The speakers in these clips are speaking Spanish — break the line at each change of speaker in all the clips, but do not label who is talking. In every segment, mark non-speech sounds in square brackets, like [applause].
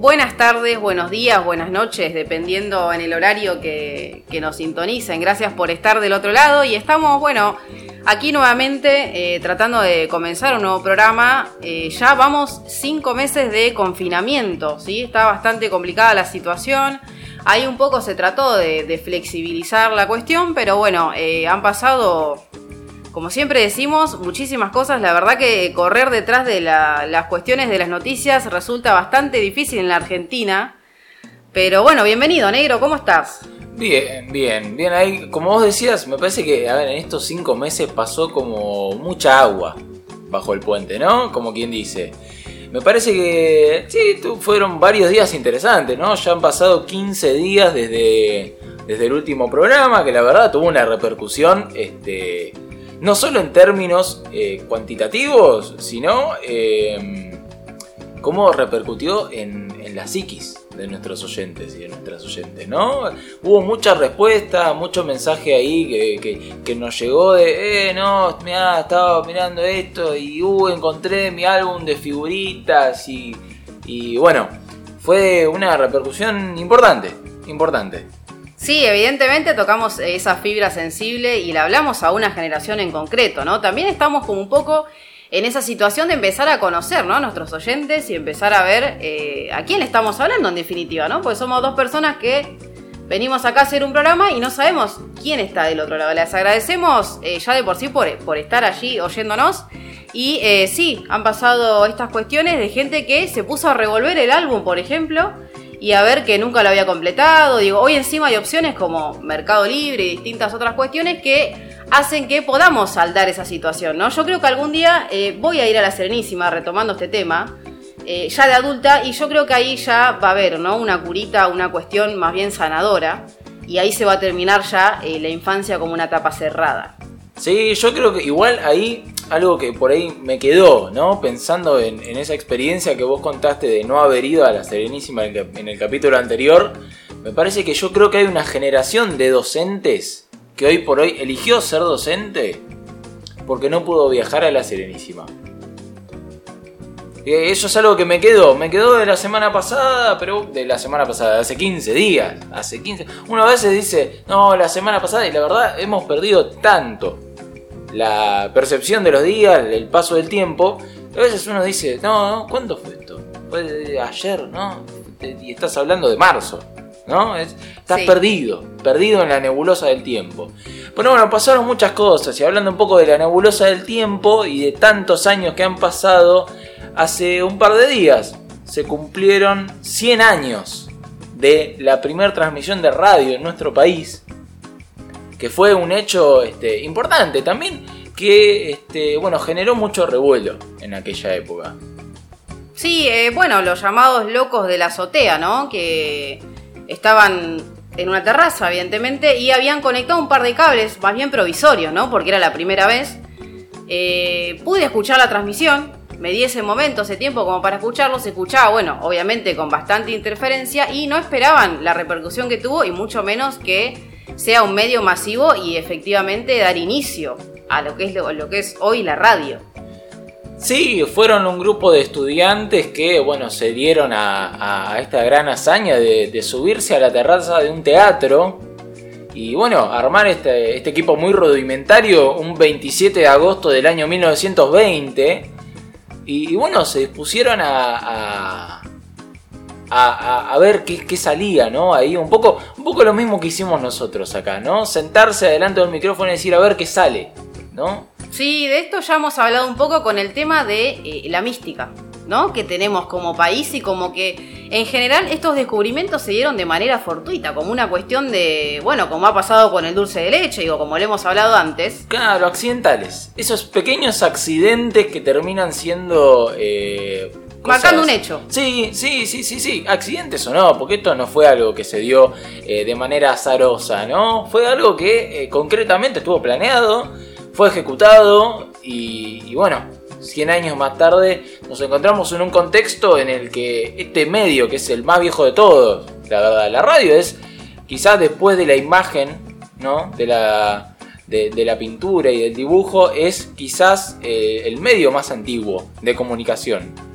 Buenas tardes, buenos días, buenas noches, dependiendo en el horario que, nos sintonicen. Gracias por estar del otro lado y estamos, bueno, aquí nuevamente eh, tratando de comenzar un nuevo programa. Eh, ya vamos cinco meses de confinamiento, ¿sí? Está bastante complicada la situación. Ahí un poco se trató de, flexibilizar la cuestión, pero bueno, eh, han pasado como siempre decimos, muchísimas cosas. La verdad que correr detrás de las cuestiones de las noticias resulta bastante difícil en la Argentina. Pero bueno, bienvenido, negro, ¿cómo estás?
Bien, bien, bien. Como vos decías, me parece que, a ver, en estos cinco meses pasó como mucha agua bajo el puente, ¿no? Como quien dice. Me parece que sí, fueron varios días interesantes, ¿no? Ya han pasado 15 días desde, desde el último programa, que la verdad tuvo una repercusión este, no solo en términos eh, cuantitativos, sino eh, cómo repercutió en, la psiquis de nuestros oyentes y de nuestras oyentes, ¿no? Hubo mucha respuesta, mucho mensaje ahí que, nos llegó de, eh, no, mira, estaba mirando esto y uh, encontré mi álbum de figuritas y, y bueno, fue una repercusión importante, importante.
Sí, evidentemente tocamos esa fibra sensible y la hablamos a una generación en concreto, ¿no? También estamos como un poco en esa situación de empezar a conocer, ¿no? Nuestros oyentes y empezar a ver eh, a quién estamos hablando en definitiva, ¿no? Porque somos dos personas que venimos acá a hacer un programa y no sabemos quién está del otro lado. Les agradecemos eh, ya de por sí por, por estar allí oyéndonos. Y eh, sí, han pasado estas cuestiones de gente que se puso a revolver el álbum, por ejemplo y a ver que nunca lo había completado. Digo, hoy encima hay opciones como Mercado Libre y distintas otras cuestiones que hacen que podamos saldar esa situación, ¿no? Yo creo que algún día eh, voy a ir a la Serenísima retomando este tema, eh, ya de adulta, y yo creo que ahí ya va a haber, ¿no? Una curita, una cuestión más bien sanadora, y ahí se va a terminar ya eh, la infancia como una etapa cerrada.
Sí, yo creo que igual ahí algo que por ahí me quedó, ¿no? Pensando en, esa experiencia que vos contaste de no haber ido a la Serenísima en el, capítulo anterior, me parece que yo creo que hay una generación de docentes que hoy por hoy eligió ser docente porque no pudo viajar a la Serenísima. Eh, eso es algo que me quedó, me quedó de la semana pasada, pero de la semana pasada, hace 15 días, hace 15. Uno a veces dice, no, la semana pasada, y la verdad hemos perdido tanto la percepción de los días, el paso del tiempo. A veces uno dice, no, no ¿cuándo fue esto? Fue ayer, ¿no? Y estás hablando de marzo, ¿no? estás perdido, perdido en la nebulosa del tiempo. Bueno, bueno, pasaron muchas cosas y hablando un poco de la nebulosa del tiempo y de tantos años que han pasado, hace un par de días se cumplieron 100 años de la primera transmisión de radio en nuestro país que fue un hecho este, importante también, que este, bueno, generó mucho revuelo en aquella época.
Sí, eh, bueno, los llamados locos de la azotea, ¿no? Que estaban en una terraza, evidentemente, y habían conectado un par de cables, más bien provisorios, ¿no? Porque era la primera vez. Eh, pude escuchar la transmisión, me di ese momento, ese tiempo como para escucharlo, se escuchaba, bueno, obviamente con bastante interferencia y no esperaban la repercusión que tuvo y mucho menos que sea un medio masivo y efectivamente dar inicio a lo que es, lo, que es hoy la radio.
Sí, fueron un grupo de estudiantes que, bueno, se dieron a, esta gran hazaña de, subirse a la terraza de un teatro y, bueno, armar este, este equipo muy rudimentario un 27 de agosto del año 1920. Y, bueno, se dispusieron a, ver qué, salía, ¿no? Ahí un poco, un poco lo mismo que hicimos nosotros acá, ¿no? Sentarse adelante del micrófono y decir a ver qué sale, ¿no?
Sí, de esto ya hemos hablado un poco con el tema de eh, la mística, ¿no? Que tenemos como país y como que en general estos descubrimientos se dieron de manera fortuita, como una cuestión de, bueno, como ha pasado con el dulce de leche, digo, como le hemos hablado antes.
Claro, accidentales. Esos pequeños accidentes que terminan siendo... Eh,
Marcando un hecho.
Sí, sí, sí, sí, sí. Accidentes o no, porque esto no fue algo que se dio eh, de manera azarosa, ¿no? Fue algo que eh, concretamente estuvo planeado, fue ejecutado y, y bueno, 100 años más tarde nos encontramos en un contexto en el que este medio, que es el más viejo de todos, la verdad, la radio es quizás después de la imagen, ¿no? De la, de, la pintura y del dibujo, es quizás eh, el medio más antiguo de comunicación.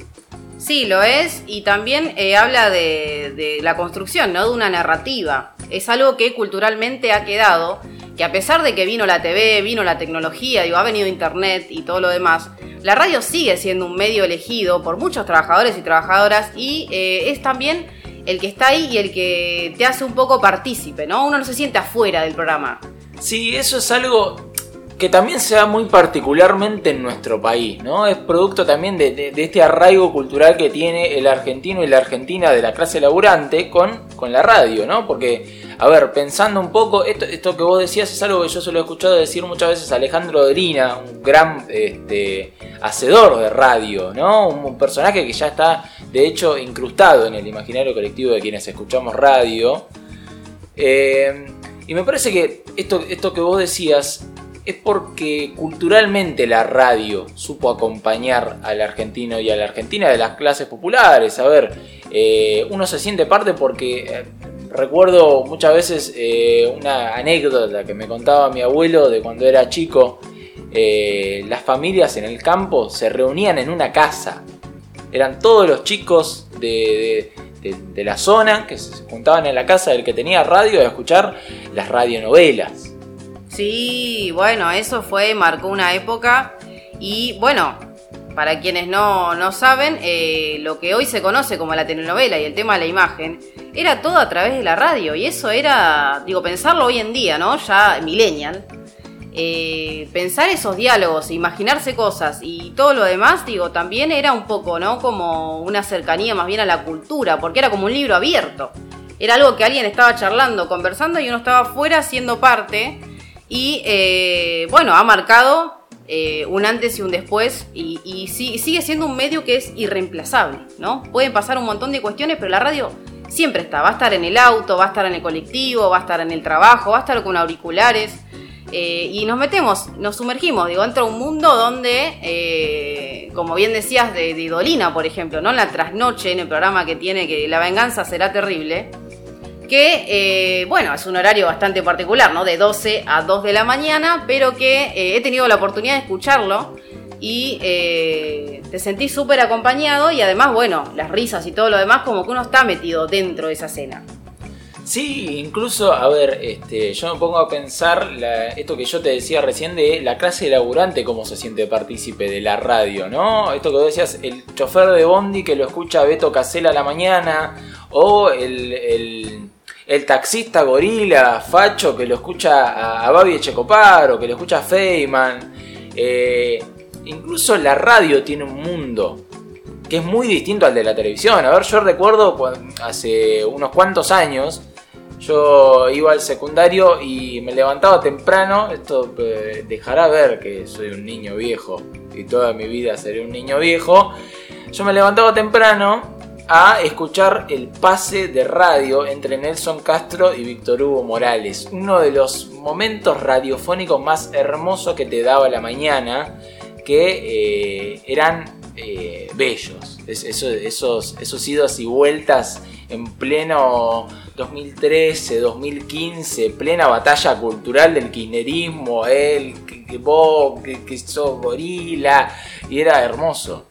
Sí, lo es, y también eh, habla de, la construcción, ¿no? De una narrativa. Es algo que culturalmente ha quedado, que a pesar de que vino la TV, vino la tecnología, digo, ha venido Internet y todo lo demás, la radio sigue siendo un medio elegido por muchos trabajadores y trabajadoras y eh, es también el que está ahí y el que te hace un poco partícipe, ¿no? Uno no se siente afuera del programa.
Sí, eso es algo que también se da muy particularmente en nuestro país, ¿no? Es producto también de, este arraigo cultural que tiene el argentino y la argentina de la clase laburante con, con la radio, ¿no? Porque a ver, pensando un poco, esto, esto que vos decías es algo que yo se lo he escuchado decir muchas veces a Alejandro Drina, un gran este, hacedor de radio, ¿no? Un, personaje que ya está, de hecho, incrustado en el imaginario colectivo de quienes escuchamos radio. Eh, y me parece que esto, esto que vos decías es porque culturalmente la radio supo acompañar al argentino y a la argentina de las clases populares. A ver, eh, uno se siente parte porque eh, recuerdo muchas veces eh, una anécdota que me contaba mi abuelo de cuando era chico. Las familias en el campo se reunían en una casa. Eran todos los chicos de, la zona que se juntaban en la casa del que tenía radio a escuchar las radionovelas.
Sí, bueno, eso fue, marcó una época. Y bueno, para quienes no, saben, eh, lo que hoy se conoce como la telenovela y el tema de la imagen, era todo a través de la radio. Y eso era, digo, pensarlo hoy en día, ¿no? Ya millennial. Eh, pensar esos diálogos, imaginarse cosas y todo lo demás, digo, también era un poco, ¿no? Como una cercanía más bien a la cultura, porque era como un libro abierto. Era algo que alguien estaba charlando, conversando y uno estaba afuera siendo parte. Y eh, bueno, ha marcado eh, un antes y un después y, sigue siendo un medio que es irreemplazable, ¿no? Pueden pasar un montón de cuestiones, pero la radio siempre está, va a estar en el auto, va a estar en el colectivo, va a estar en el trabajo, va a estar con auriculares. Eh, y nos metemos, nos sumergimos, digo, entra un mundo donde, como bien decías, de, de Idolina, por ejemplo, ¿no? En la trasnoche, en el programa que tiene que la venganza será terrible, que, eh, bueno, es un horario bastante particular, ¿no? De 12 a 2 de la mañana, pero que eh, he tenido la oportunidad de escucharlo y eh, te sentís súper acompañado y además, bueno, las risas y todo lo demás, como que uno está metido dentro de esa escena.
Sí, incluso, a ver, este, yo me pongo a pensar esto que yo te decía recién de la clase laburante, cómo se siente partícipe de la radio, ¿no? Esto que vos decías, el chofer de Bondi que lo escucha Beto Casella a la mañana, o el taxista gorila, facho, que lo escucha a, Babi Echecopar o que lo escucha a Feynman. Eh, incluso la radio tiene un mundo que es muy distinto al de la televisión. A ver, yo recuerdo hace unos cuantos años, yo iba al secundario y me levantaba temprano. Esto eh, dejará ver que soy un niño viejo y toda mi vida seré un niño viejo. Yo me levantaba temprano a escuchar el pase de radio entre Nelson Castro y Víctor Hugo Morales. Uno de los momentos radiofónicos más hermosos que te daba la mañana, que eh, eran eh, bellos. esos, esos y vueltas en pleno 2013, 2015, plena batalla cultural del kirchnerismo, él, que, vos, que, que sos gorila, y era hermoso.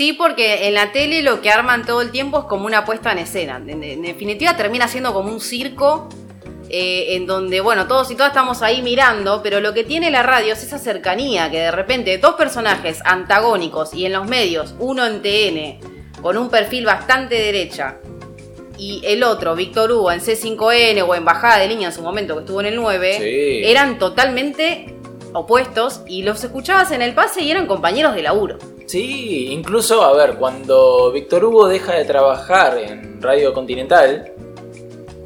Sí, porque en la tele lo que arman todo el tiempo es como una puesta en escena. En, definitiva termina siendo como un circo eh, en donde, bueno, todos y todas estamos ahí mirando, pero lo que tiene la radio es esa cercanía que de repente dos personajes antagónicos y en los medios, uno en TN con un perfil bastante derecha y el otro, Víctor Hugo, en C5N o en Bajada de Línea en su momento que estuvo en el 9, eran totalmente opuestos y los escuchabas en el pase y eran compañeros de laburo.
Sí, incluso, a ver, cuando Víctor Hugo deja de trabajar en Radio Continental,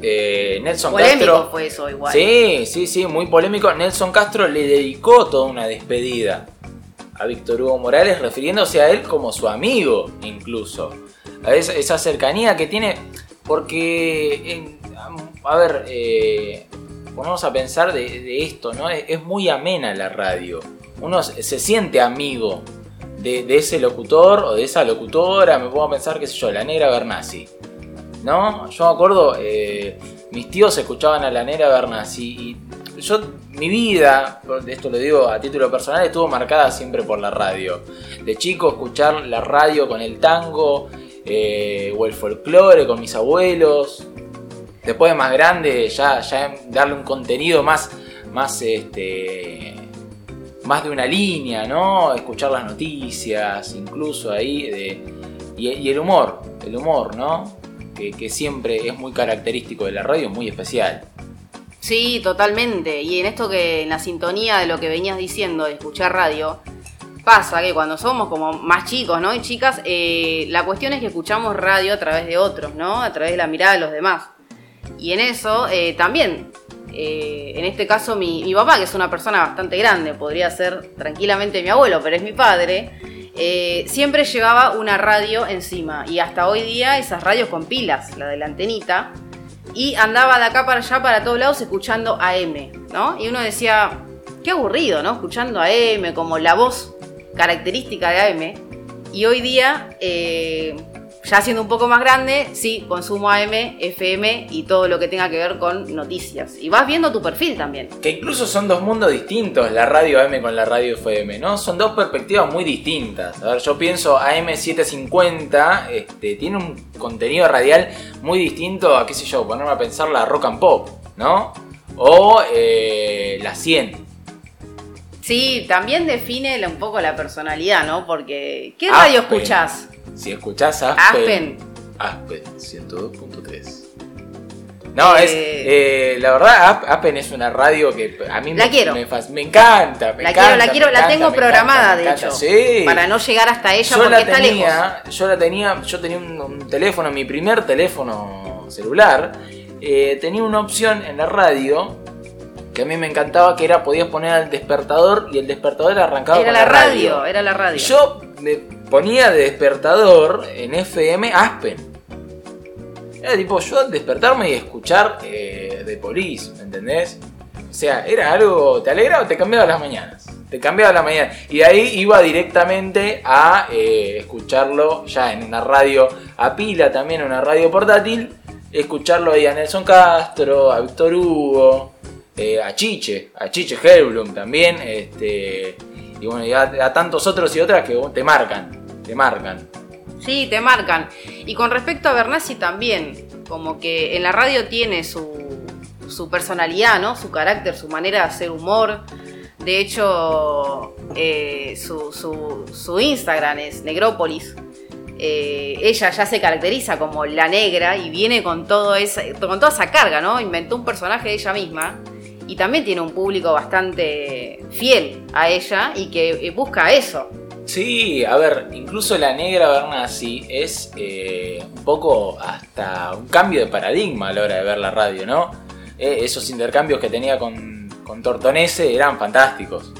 eh, Nelson
Polémico
Castro.
fue eso igual.
Sí, sí, sí, muy polémico. Nelson Castro le dedicó toda una despedida a Víctor Hugo Morales, refiriéndose a él como su amigo, incluso. A esa, esa cercanía que tiene, porque, en- a ver, eh, ponemos a pensar de, de esto, ¿no? Es, es muy amena la radio. Uno se siente amigo de, ese locutor o de esa locutora. Me a pensar, qué sé yo, la negra Bernasi. ¿No? Yo me acuerdo, eh, mis tíos escuchaban a la negra Bernasi y yo, mi vida, esto lo digo a título personal, estuvo marcada siempre por la radio. De chico escuchar la radio con el tango eh, o el folclore con mis abuelos. Después de más grande, ya, ya darle un contenido más, más, este, más de una línea, ¿no? Escuchar las noticias, incluso ahí, de, y, el humor, el humor, ¿no? Que, que siempre es muy característico de la radio, muy especial.
Sí, totalmente. Y en esto que, en la sintonía de lo que venías diciendo, de escuchar radio, pasa que cuando somos como más chicos, ¿no? Y chicas, eh, la cuestión es que escuchamos radio a través de otros, ¿no? A través de la mirada de los demás. Y en eso eh, también, eh, en este caso mi, papá, que es una persona bastante grande, podría ser tranquilamente mi abuelo, pero es mi padre, eh, siempre llevaba una radio encima. Y hasta hoy día esas radios con pilas, la de la antenita, y andaba de acá para allá, para todos lados, escuchando AM, ¿no? Y uno decía, qué aburrido, ¿no? Escuchando AM, como la voz característica de AM. Y hoy día, eh, ya siendo un poco más grande, sí, consumo AM, FM y todo lo que tenga que ver con noticias. Y vas viendo tu perfil también.
Que incluso son dos mundos distintos, la radio AM con la radio FM, ¿no? Son dos perspectivas muy distintas. A ver, yo pienso AM750 este, tiene un contenido radial muy distinto a, qué sé yo, ponerme a pensar la rock and pop, ¿no? O eh, la 100.
Sí, también define un poco la personalidad, ¿no? Porque, ¿qué
Aspen.
radio escuchás?
Si escuchás Aspen.
Aspen.
Aspen 102.3. No, es.
Eh,
eh, la verdad, Aspen es una radio que a mí
La
me,
quiero.
me, me encanta. Me
La
encanta,
quiero, la quiero, la
encanta,
tengo programada,
encanta,
de hecho.
Sí.
Para no llegar hasta ella
yo
porque
la
está lejos.
tenía, yo la tenía, yo tenía un, un teléfono, mi primer teléfono celular, eh, tenía una opción en la radio que a mí me encantaba que era podías poner el despertador y el despertador arrancaba
Era
con
la radio, era la radio.
Yo me ponía de despertador en FM Aspen. Era tipo yo al despertarme y escuchar eh, The Police, ¿me entendés? O sea, era algo, te alegraba, te cambiaba las mañanas. Te cambiaba la mañana. Y de ahí iba directamente a eh, escucharlo ya en una radio a pila, también una radio portátil. Escucharlo ahí a Nelson Castro, a Víctor Hugo, eh, a Chiche, a Chiche Helblum también. Este, y bueno, y a, tantos otros y otras que te marcan, te marcan.
Sí, te marcan. Y con respecto a Bernasi también, como que en la radio tiene su, su personalidad, ¿no? Su carácter, su manera de hacer humor. De hecho, eh, su, su- su Instagram es Negrópolis. Eh, ella ya se caracteriza como la negra y viene con, todo esa, con toda esa carga, ¿no? Inventó un personaje de ella misma y también tiene un público bastante fiel a ella y que eh, busca eso.
Sí, a ver, incluso la negra Bernasi es eh, un poco hasta un cambio de paradigma a la hora de ver la radio, ¿no? Eh, esos intercambios que tenía con, con Tortonese eran fantásticos.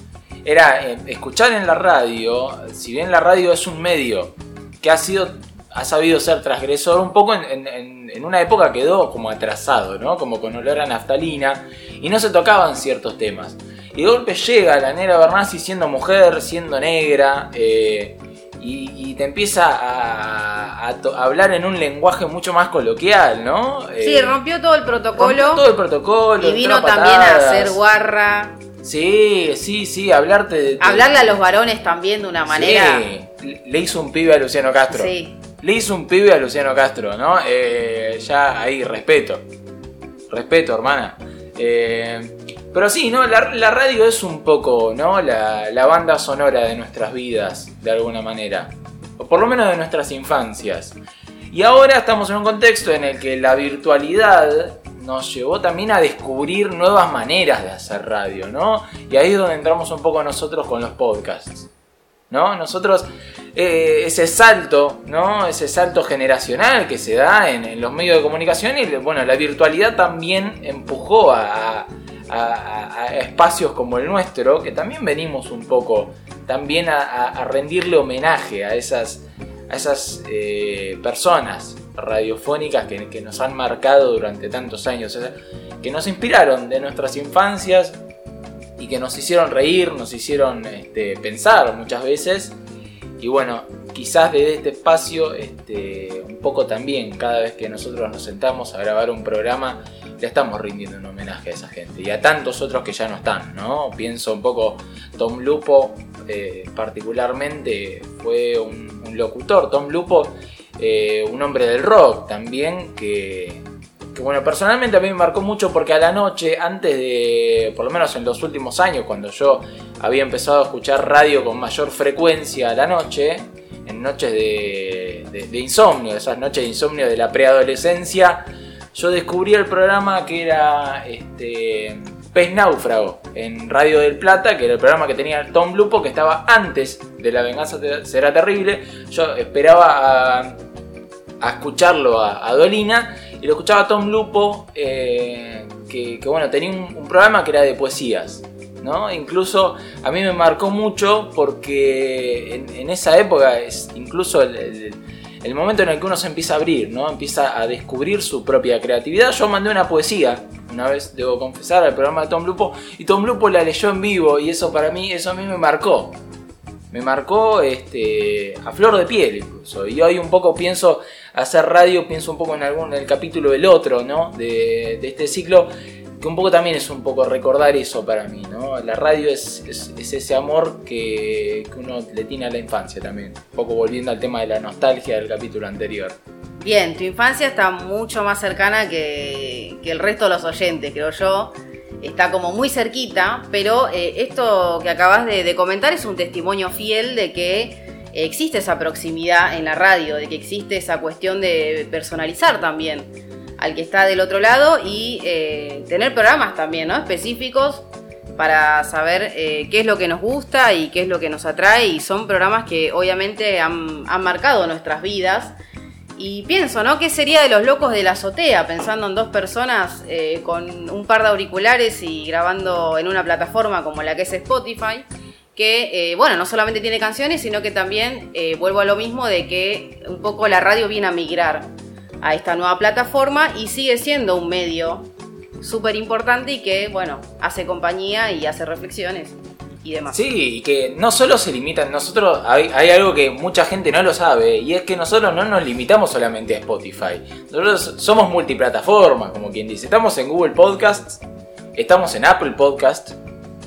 Era escuchar en la radio, si bien la radio es un medio que ha sido ha sabido ser transgresor un poco en- en una época quedó como atrasado, ¿no? Como con olor a naftalina y no se tocaban ciertos temas. Y de golpe llega la negra Bernasi siendo mujer, siendo negra, eh, y, y te empieza a, a to- a hablar en un lenguaje mucho más coloquial, ¿no?
Sí,
Eh,
rompió todo el protocolo.
rompió todo el protocolo.
Y vino también a hacer guarra,
Sí, sí, sí, hablarte de... de-
hablarle a los varones también de una manera.
Sí, le hizo un pibe a Luciano Castro.
Sí.
Le hizo un pibe a Luciano Castro, ¿no? Eh, ya ahí, respeto. Respeto, hermana. Eh, pero sí, ¿no? La, la radio es un poco, ¿no? La, la banda sonora de nuestras vidas, de alguna manera. O por lo menos de nuestras infancias. Y ahora estamos en un contexto en el que la virtualidad nos llevó también a descubrir nuevas maneras de hacer radio, ¿no? Y ahí es donde entramos un poco nosotros con los podcasts. ¿No? Nosotros eh, ese salto, ¿no? Ese salto generacional que se da en, los medios de comunicación y bueno, la virtualidad también empujó a, espacios como el nuestro, que también venimos un poco también a, rendirle homenaje a esas, a esas eh, personas radiofónicas que, nos han marcado durante tantos años, que nos inspiraron de nuestras infancias y que nos hicieron reír, nos hicieron este, pensar muchas veces y bueno, quizás desde este espacio, este, un poco también, cada vez que nosotros nos sentamos a grabar un programa, le estamos rindiendo un homenaje a esa gente y a tantos otros que ya no están, ¿no? Pienso un poco, Tom Lupo eh, particularmente fue un, locutor, Tom Lupo, eh, un hombre del rock también, que, que bueno, personalmente a mí me marcó mucho porque a la noche, antes de, por lo menos en los últimos años, cuando yo había empezado a escuchar radio con mayor frecuencia a la noche, en noches de, insomnio, esas noches de insomnio de la preadolescencia, yo descubrí el programa que era este, Pez Náufrago en Radio del Plata, que era el programa que tenía Tom Lupo, que estaba antes de La Venganza Será Terrible. Yo esperaba a, escucharlo a Dolina y lo escuchaba Tom Lupo, eh, que, bueno, tenía un, programa que era de poesías. ¿no? Incluso a mí me marcó mucho porque en, esa época es incluso el, momento en el que uno se empieza a abrir, ¿no? empieza a descubrir su propia creatividad. Yo mandé una poesía, una vez debo confesar, al programa de Tom Lupo y Tom Lupo la leyó en vivo y eso para mí, eso a mí me marcó. Me marcó este, a flor de piel incluso. Y hoy un poco pienso hacer radio, pienso un poco en algún en el capítulo del otro, ¿no? De, este ciclo, que un poco también es un poco recordar eso para mí, ¿no? La radio es, ese amor que, uno le tiene a la infancia también. Un poco volviendo al tema de la nostalgia del capítulo anterior.
Bien, tu infancia está mucho más cercana que, el resto de los oyentes, creo yo está como muy cerquita, pero eh, esto que acabas de, comentar es un testimonio fiel de que existe esa proximidad en la radio, de que existe esa cuestión de personalizar también al que está del otro lado y eh, tener programas también ¿no? específicos para saber eh, qué es lo que nos gusta y qué es lo que nos atrae y son programas que obviamente han, marcado nuestras vidas. Y pienso, ¿no? ¿Qué sería de los locos de la azotea? Pensando en dos personas eh, con un par de auriculares y grabando en una plataforma como la que es Spotify que, eh, bueno, no solamente tiene canciones, sino que también eh, vuelvo a lo mismo de que un poco la radio viene a migrar a esta nueva plataforma y sigue siendo un medio súper importante y que, bueno, hace compañía y hace reflexiones
Sí, y que no solo se limitan, nosotros hay, hay, algo que mucha gente no lo sabe, y es que nosotros no nos limitamos solamente a Spotify. Nosotros somos multiplataforma, como quien dice. Estamos en Google Podcasts, estamos en Apple Podcasts,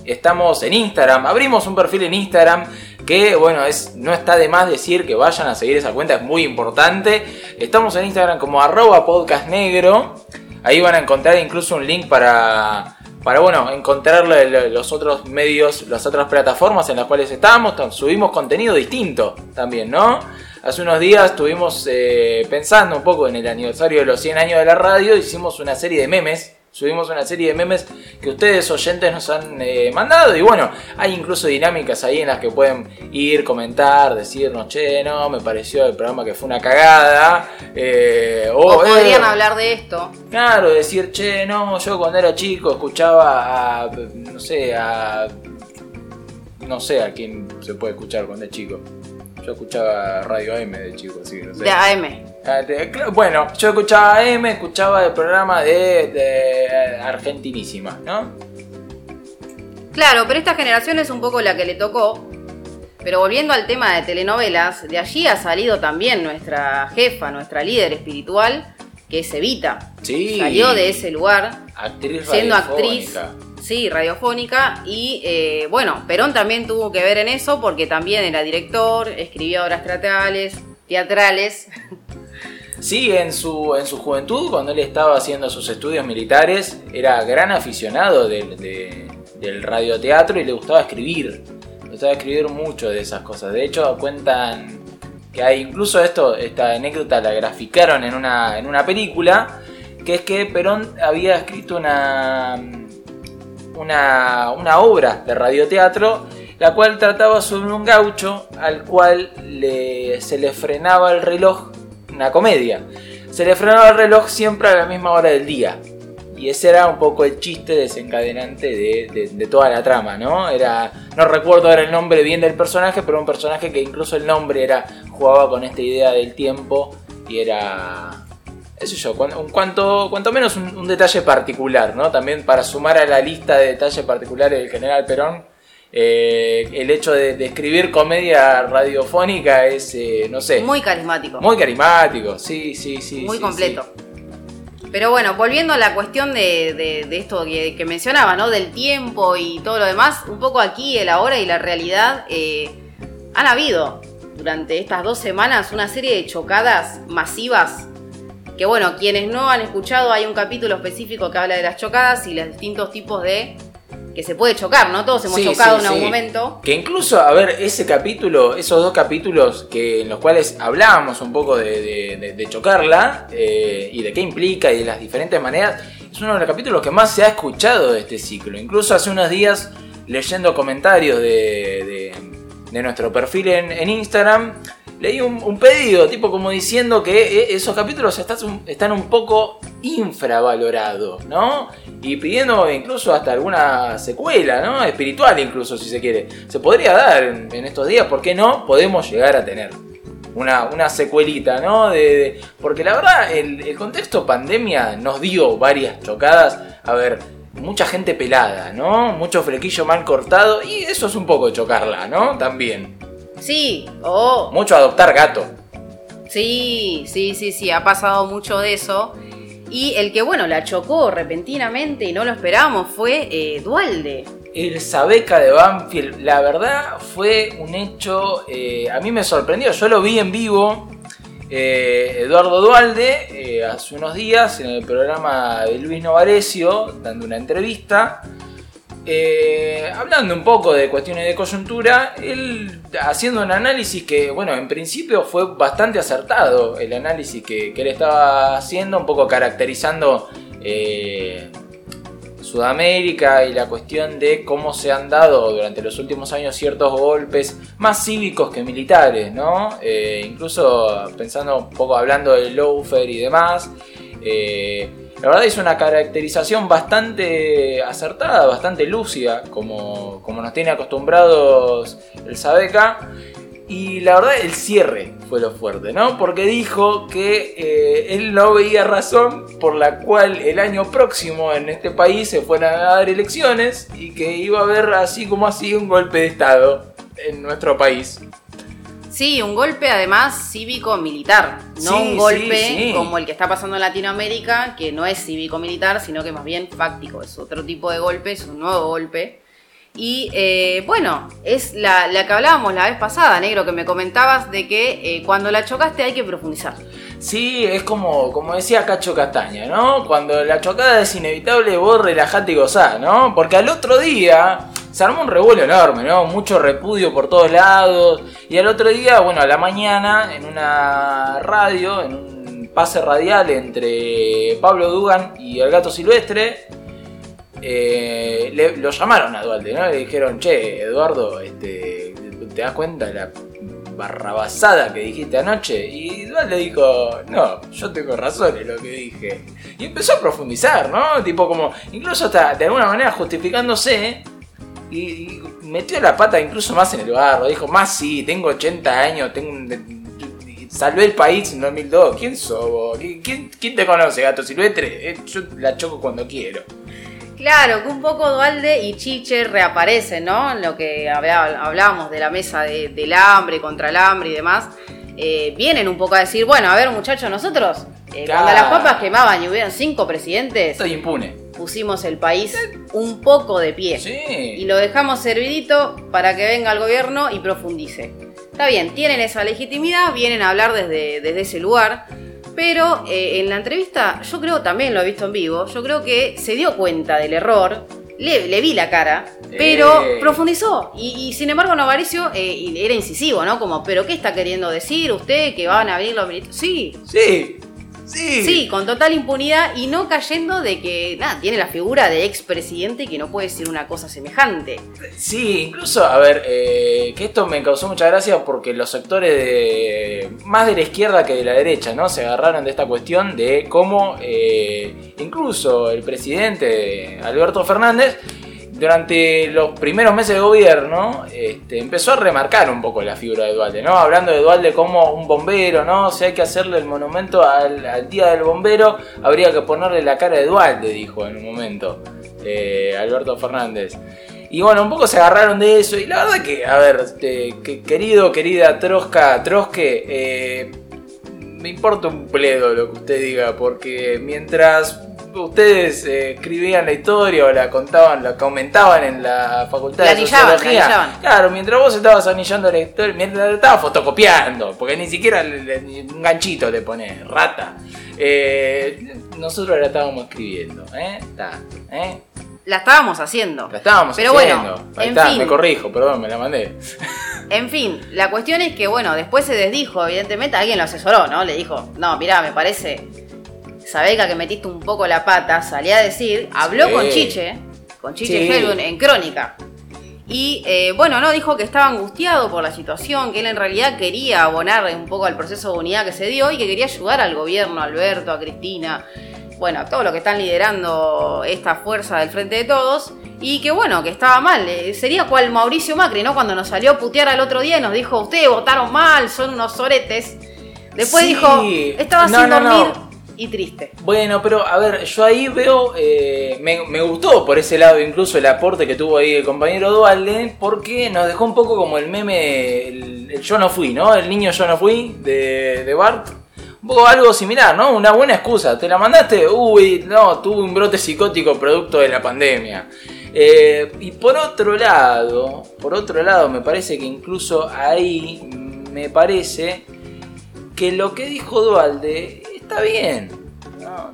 estamos en Instagram, abrimos un perfil en Instagram que bueno, es, no está de más decir que vayan a seguir esa cuenta, es muy importante. Estamos en Instagram como arroba podcast negro, ahí van a encontrar incluso un link para, para bueno, encontrar los otros medios, las otras plataformas en las cuales estamos, subimos contenido distinto también, ¿no? Hace unos días estuvimos eh, pensando un poco en el aniversario de los 100 años de la radio, hicimos una serie de memes Subimos una serie de memes que ustedes oyentes nos han eh, mandado y bueno, hay incluso dinámicas ahí en las que pueden ir, comentar, decirnos, che, no, me pareció el programa que fue una cagada.
Eh, o, podrían hablar de esto.
Claro, decir, che, no, yo cuando era chico escuchaba a, no sé, a... No sé a quién se puede escuchar cuando es chico. Yo escuchaba Radio AM de chico, así no sé.
De AM.
Bueno, yo escuchaba AM, escuchaba el programa de, Argentinísima, ¿no?
Claro, pero esta generación es un poco la que le tocó. Pero volviendo al tema de telenovelas, de allí ha salido también nuestra jefa, nuestra líder espiritual, que es Evita.
Sí.
Salió de ese lugar.
Actriz
siendo actriz. Sí, radiofónica. Y eh, bueno, Perón también tuvo que ver en eso porque también era director, escribía obras teatrales, teatrales. [laughs]
Sí, en su, en su juventud, cuando él estaba haciendo sus estudios militares, era gran aficionado del, del radioteatro y le gustaba escribir. Le gustaba escribir mucho de esas cosas. De hecho, cuentan que hay incluso esto, esta anécdota la graficaron en una, en una película, que es que Perón había escrito una, una, una obra de radioteatro la cual trataba sobre un gaucho al cual le, se le frenaba el reloj, una comedia, se le frenaba el reloj siempre a la misma hora del día. Y ese era un poco el chiste desencadenante de, toda la trama, ¿no? Era, no recuerdo ahora el nombre bien del personaje, pero un personaje que incluso el nombre era jugaba con esta idea del tiempo y era, eso yo, cuanto, cuanto menos un, detalle particular, ¿no? También para sumar a la lista de detalles particulares del general Perón, eh, el hecho de, escribir comedia radiofónica es, eh, no sé.
Muy carismático.
Muy carismático, sí, sí, sí.
Muy completo. Pero bueno, volviendo a la cuestión de, esto que, mencionaba, ¿no? Del tiempo y todo lo demás, un poco aquí, el ahora y la realidad, eh, han habido durante estas dos semanas una serie de chocadas masivas. Que bueno, quienes no han escuchado, hay un capítulo específico que habla de las chocadas y los distintos tipos de que se puede chocar, ¿no? Todos hemos chocado en algún momento.
Que incluso, a ver, ese capítulo, esos dos capítulos que en los cuales hablábamos un poco de, chocarla eh, y de qué implica y de las diferentes maneras, es uno de los capítulos que más se ha escuchado de este ciclo. Incluso hace unos días, leyendo comentarios de, nuestro perfil en Instagram, leí un, pedido, tipo como diciendo que eh, esos capítulos están, un poco infravalorados, ¿no? Y pidiendo incluso hasta alguna secuela, ¿no? Espiritual incluso, si se quiere. Se podría dar en, estos días, ¿por qué no? Podemos llegar a tener. Una, una secuelita, ¿no? De, porque la verdad, el, el contexto pandemia nos dio varias chocadas. A ver, mucha gente pelada, ¿no? Mucho flequillo mal cortado y eso es un poco chocarla, ¿no? También.
Sí, o...
Mucho adoptar gato.
Sí, sí, sí, sí, ha pasado mucho de eso. Y el que, bueno, la chocó repentinamente y no lo esperábamos fue eh, Dualde.
El Sabeca de Banfield, la verdad fue un hecho, eh, a mí me sorprendió, yo lo vi en vivo, eh, Eduardo Dualde, hace unos días en el programa de Luis Novarecio, dando una entrevista, eh, hablando un poco de cuestiones de coyuntura, él haciendo un análisis que, bueno, en principio fue bastante acertado, el análisis que, él estaba haciendo, un poco caracterizando eh, Sudamérica y la cuestión de cómo se han dado durante los últimos años ciertos golpes más cívicos que militares, ¿no? Eh, incluso pensando un poco hablando del lawfare y demás. La verdad es una caracterización bastante acertada, bastante lúcida, como, como nos tiene acostumbrados el Sabeca. Y la verdad el cierre fue lo fuerte, ¿no? Porque dijo que eh, él no veía razón por la cual el año próximo en este país se fueran a dar elecciones y que iba a haber así como así un golpe de Estado en nuestro país.
Sí, un golpe además cívico-militar, no un golpe como el que está pasando en Latinoamérica, que no es cívico-militar, sino que más bien fáctico, es otro tipo de golpe, es un nuevo golpe. Y eh, bueno, es la, que hablábamos la vez pasada, negro, que me comentabas de que eh, cuando la chocaste hay que profundizar.
Sí, es como, como decía Cacho Castaña, ¿no? Cuando la chocada es inevitable, vos relajate y gozá, ¿no? Porque al otro día se armó un revuelo enorme, ¿no? Mucho repudio por todos lados. Y al otro día, bueno, a la mañana, en una radio, en un pase radial entre Pablo Dugan y el gato silvestre, eh, lo llamaron a Duarte, ¿no? Le dijeron, che, Eduardo, este, ¿te das cuenta de la barrabasada que dijiste anoche? Y Duarte dijo, no, yo tengo razón en lo que dije. Y empezó a profundizar, ¿no? Tipo como, incluso hasta de alguna manera justificándose y, metió la pata incluso más en el barro. Dijo, más sí, tengo 80 años, tengo salvé el país en 2002. ¿Quién sos ¿Quién, te conoce, gato silvestre? Eh, yo la choco cuando quiero.
Claro, que un poco Dualde y Chiche reaparecen, ¿no? En lo que hablábamos de la mesa del hambre, contra el hambre y demás. Eh, vienen un poco a decir, bueno, a ver muchachos, nosotros, eh, cuando las papas quemaban y hubieron cinco presidentes...
Estoy impune
pusimos el país un poco de pie. Y lo dejamos servidito para que venga el gobierno y profundice. Está bien, tienen esa legitimidad, vienen a hablar desde, desde ese lugar. Pero eh, en la entrevista, yo creo, también lo he visto en vivo, yo creo que se dio cuenta del error, le, vi la cara, pero profundizó. Y, sin embargo, Novaricio eh, era incisivo, ¿no? Como, ¿pero qué está queriendo decir usted? ¿Que van a venir los militares? Sí.
Sí. Sí.
Sí, con total impunidad y no cayendo de que, nada, tiene la figura de expresidente que no puede decir una cosa semejante.
Sí, incluso, a ver, eh, que esto me causó mucha gracia porque los sectores de más de la izquierda que de la derecha, ¿no? Se agarraron de esta cuestión de cómo eh, incluso el presidente Alberto Fernández durante los primeros meses de gobierno este, empezó a remarcar un poco la figura de Dualde, ¿no? Hablando de Dualde como un bombero, ¿no? Si hay que hacerle el monumento al, Día del Bombero, habría que ponerle la cara de Dualde, dijo en un momento eh, Alberto Fernández. Y bueno, un poco se agarraron de eso. Y la verdad que, a ver, este, que- querido, querida Trosca, Trosque, eh, me importa un pledo lo que usted diga, porque mientras ustedes eh, escribían la historia o la contaban, la comentaban en la facultad
La
de
anillaban, la
sociología,
anillaban.
claro, mientras vos estabas anillando la historia, mientras la estaba fotocopiando, porque ni siquiera le- le- ni un ganchito le pones, rata. Eh, nosotros la estábamos escribiendo, ¿eh? ¿eh?
La estábamos haciendo.
La estábamos
Pero bueno,
haciendo. Ahí
en
está,
fin.
me corrijo, perdón, me la mandé.
En fin, la cuestión es que, bueno, después se desdijo, evidentemente, alguien lo asesoró, ¿no? Le dijo, no, mirá, me parece, Sabeca, que metiste un poco la pata, salí a decir, habló
Sí.
con Chiche, con Chiche
Sí.
Helbun en Crónica. Y eh, bueno, no dijo que estaba angustiado por la situación, que él en realidad quería abonar un poco al proceso de unidad que se dio y que quería ayudar al gobierno, a Alberto, a Cristina, bueno, a todos los que están liderando esta fuerza del Frente de Todos, y que bueno, que estaba mal. Eh, Sería cual Mauricio Macri, ¿no? Cuando nos salió a putear al otro día y nos dijo, ustedes votaron mal, son unos soretes. Después
Sí.
dijo, estaba
No,
sin
no, no.
Y triste.
Bueno, pero a ver, yo ahí veo, eh, me, gustó por ese lado incluso el aporte que tuvo ahí el compañero Dualde, porque nos dejó un poco como el meme, el, yo no fui, ¿no? El niño yo no fui de, de Bart. Un algo similar, ¿no? Una buena excusa. ¿Te la mandaste? Uy, no, tuve un brote psicótico producto de la pandemia. Eh, y por otro lado, por otro lado, me parece que incluso ahí me parece que lo que dijo Dualde está bien. ¿no?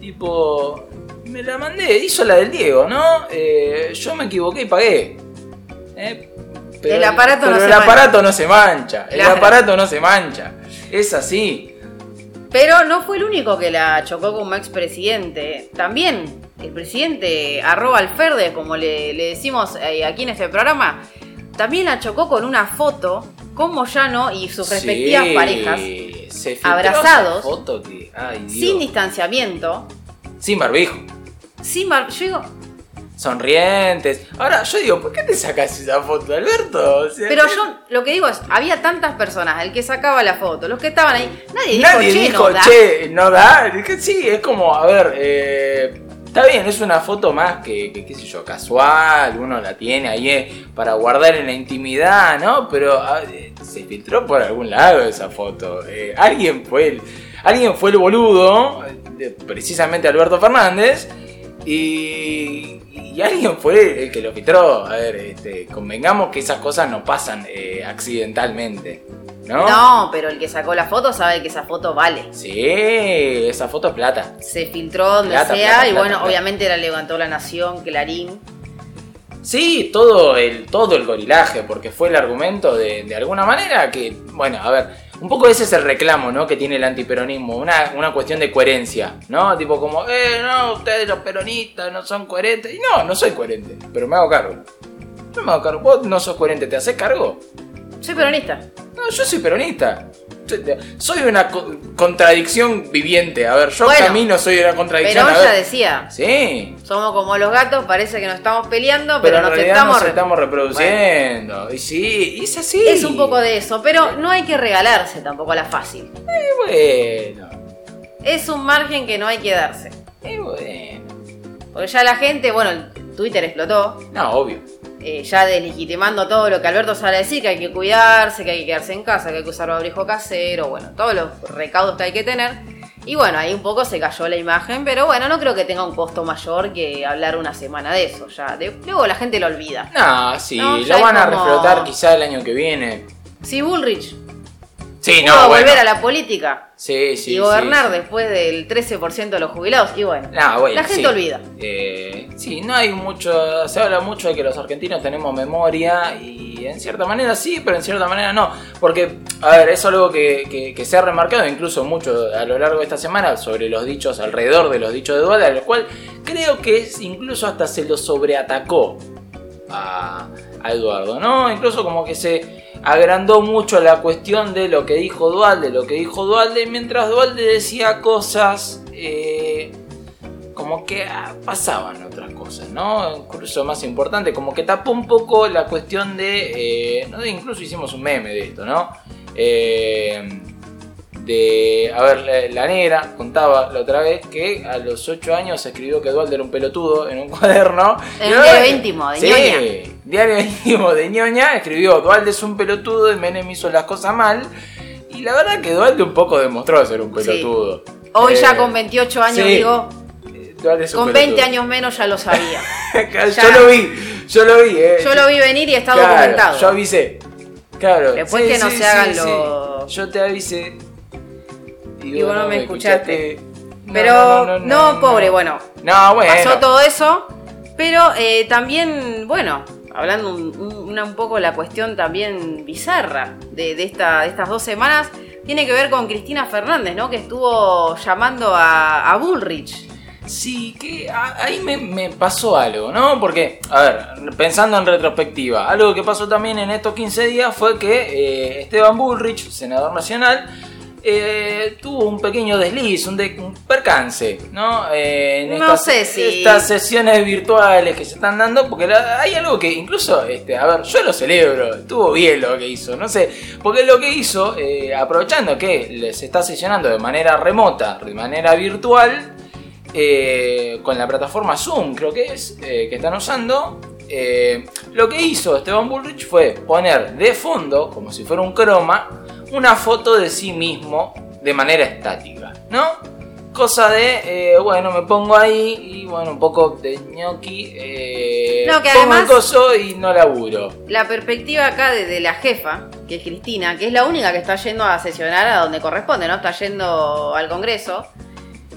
Tipo, me la mandé, hizo la del Diego, ¿no? Eh, yo me equivoqué y pagué. Eh,
El aparato
pero
no
el
se
aparato no se mancha. El
Claro.
aparato no se mancha. Es así.
Pero no fue el único que la chocó como expresidente. También el presidente arroba Alferde, como le, le decimos eh, aquí en este programa, también la chocó con una foto con Moyano y sus respectivas
Sí,
parejas,
se
abrazados,
esa foto que- ay, Dios.
sin distanciamiento,
Sin barbijo.
sin mar- Yo digo,
Sonrientes. Ahora, yo digo, ¿por qué te sacas esa foto, Alberto? O sea,
pero
¿qué-
yo lo que digo es, había tantas personas, el que sacaba la foto, los que estaban ahí, nadie dijo,
Nadie
che,
dijo,
no da".
che, no da. Es que sí, es como, a ver, eh, está bien, es una foto más que, que, qué sé yo, casual, uno la tiene ahí eh, para guardar en la intimidad, ¿no? Pero eh, se filtró por algún lado esa foto. Eh, alguien fue el, alguien fue el boludo, precisamente Alberto Fernández, y, y alguien fue el que lo filtró. A ver, este, convengamos que esas cosas no pasan eh, accidentalmente, ¿no?
No, pero el que sacó la foto sabe que esa foto vale.
Sí, esa foto es plata.
Se filtró donde
Plata,
sea
plata,
y bueno, obviamente la levantó la Nación, Clarín.
Sí, todo el, todo el gorilaje, porque fue el argumento de, de alguna manera que, bueno, a ver, un poco ese es el reclamo, ¿no? Que tiene el antiperonismo, una, una cuestión de coherencia, ¿no? Tipo como, eh, no, ustedes los peronistas no son coherentes. Y no, no soy coherente, pero me hago cargo. Yo me hago cargo. Vos no sos coherente, ¿te haces cargo?
Soy peronista.
No, yo soy peronista. Soy una co- contradicción viviente. A ver, yo
Bueno,
camino soy una contradicción.
Perón
a
ya decía,
Sí,
somos como los gatos, parece que nos estamos peleando,
pero,
pero,
en
nos
realidad
estamos...
nos estamos reproduciendo. Y sí, es así.
Es un poco de eso, pero no hay que regalarse tampoco a la fácil.
Y bueno,
Es un margen que no hay que darse.
y bueno.
Porque ya la gente, bueno, el Twitter explotó,
No, obvio.
Eh, ya deslegitimando todo lo que Alberto sale a decir, que hay que cuidarse, que hay que quedarse en casa, que hay que usar abrigo casero, bueno, todos los recaudos que hay que tener. Y bueno, ahí un poco se cayó la imagen, pero bueno, no creo que tenga un costo mayor que hablar una semana de eso. Ya, de- luego la gente lo olvida.
No, sí,
No,
lo van a reflotar quizá el año que viene.
Si Bullrich
Sí,
pudo
no, bueno.
volver a la política
Sí, sí.
y gobernar
sí,
después del 13% de los jubilados, y bueno,
No, bueno,
la gente olvida.
Eh, sí, no hay mucho, se habla mucho de que los argentinos tenemos memoria y en cierta manera sí, pero en cierta manera no. Porque, a ver, es algo que, que- que se ha remarcado incluso mucho a lo largo de esta semana sobre los dichos, alrededor de los dichos de Dualde, al cual creo que es- incluso hasta se lo sobreatacó a, a Eduardo, ¿no? Incluso como que se agrandó mucho la cuestión de lo que dijo Dualde, lo que dijo Dualde, mientras Dualde decía cosas eh, como que ah, pasaban otras cosas, ¿no? Incluso más importante, como que tapó un poco la cuestión de, eh, incluso hicimos un meme de esto, ¿no? Eh, de, a ver, la, negra contaba la otra vez que a los 8 años escribió que Dualde era un pelotudo en un [laughs] cuaderno.
En un diario íntimo de
sí,
ñoña.
diario íntimo de ñoña, escribió Dualde es un pelotudo y Menem hizo las cosas mal. Y la verdad que Dualde un poco demostró ser un
Sí.
pelotudo.
Hoy
Eh,
ya con 28 años
sí.
digo,
eh,
con
pelotudo.
20 años menos ya lo sabía. [laughs]
yo
Ya.
lo vi, yo lo vi, eh.
Yo lo vi venir y está
Claro,
documentado.
Yo avisé. Claro.
Después
sí,
que no
sí,
se hagan
sí,
los-.
Yo te avisé.
Y vos no me escuchaste. Pero no, pobre, bueno,
No, bueno.
pasó todo eso, pero eh, también, bueno, hablando un, un- un poco la cuestión también bizarra de, de esta, de estas dos semanas, tiene que ver con Cristina Fernández, ¿no? Que estuvo llamando a, a Bullrich.
Sí, que a- ahí me, me pasó algo, ¿no? Porque, a ver, pensando en retrospectiva, algo que pasó también en estos 15 días fue que eh, Esteban Bullrich, senador nacional, eh, tuvo un pequeño desliz, un, de- un percance, ¿no? Eh, en
No
estas,
sé si-
Estas sesiones virtuales que se están dando, porque la- hay algo que incluso, este, a ver, yo lo celebro, estuvo bien lo que hizo, no sé, porque lo que hizo, eh, aprovechando que se está sesionando de manera remota, de manera virtual, con la plataforma Zoom, creo que es, que están usando. lo que hizo Esteban Bullrich fue poner de fondo, como si fuera un croma, una foto de sí mismo de manera estática, ¿no? Cosa de, eh, bueno, me pongo ahí y bueno, un poco de ñoqui. Eh,
No, que
pongo el
además-
coso y no laburo.
La perspectiva acá de, de la jefa, que es Cristina, que es la única que está yendo a sesionar a donde corresponde, ¿no? Está yendo al Congreso.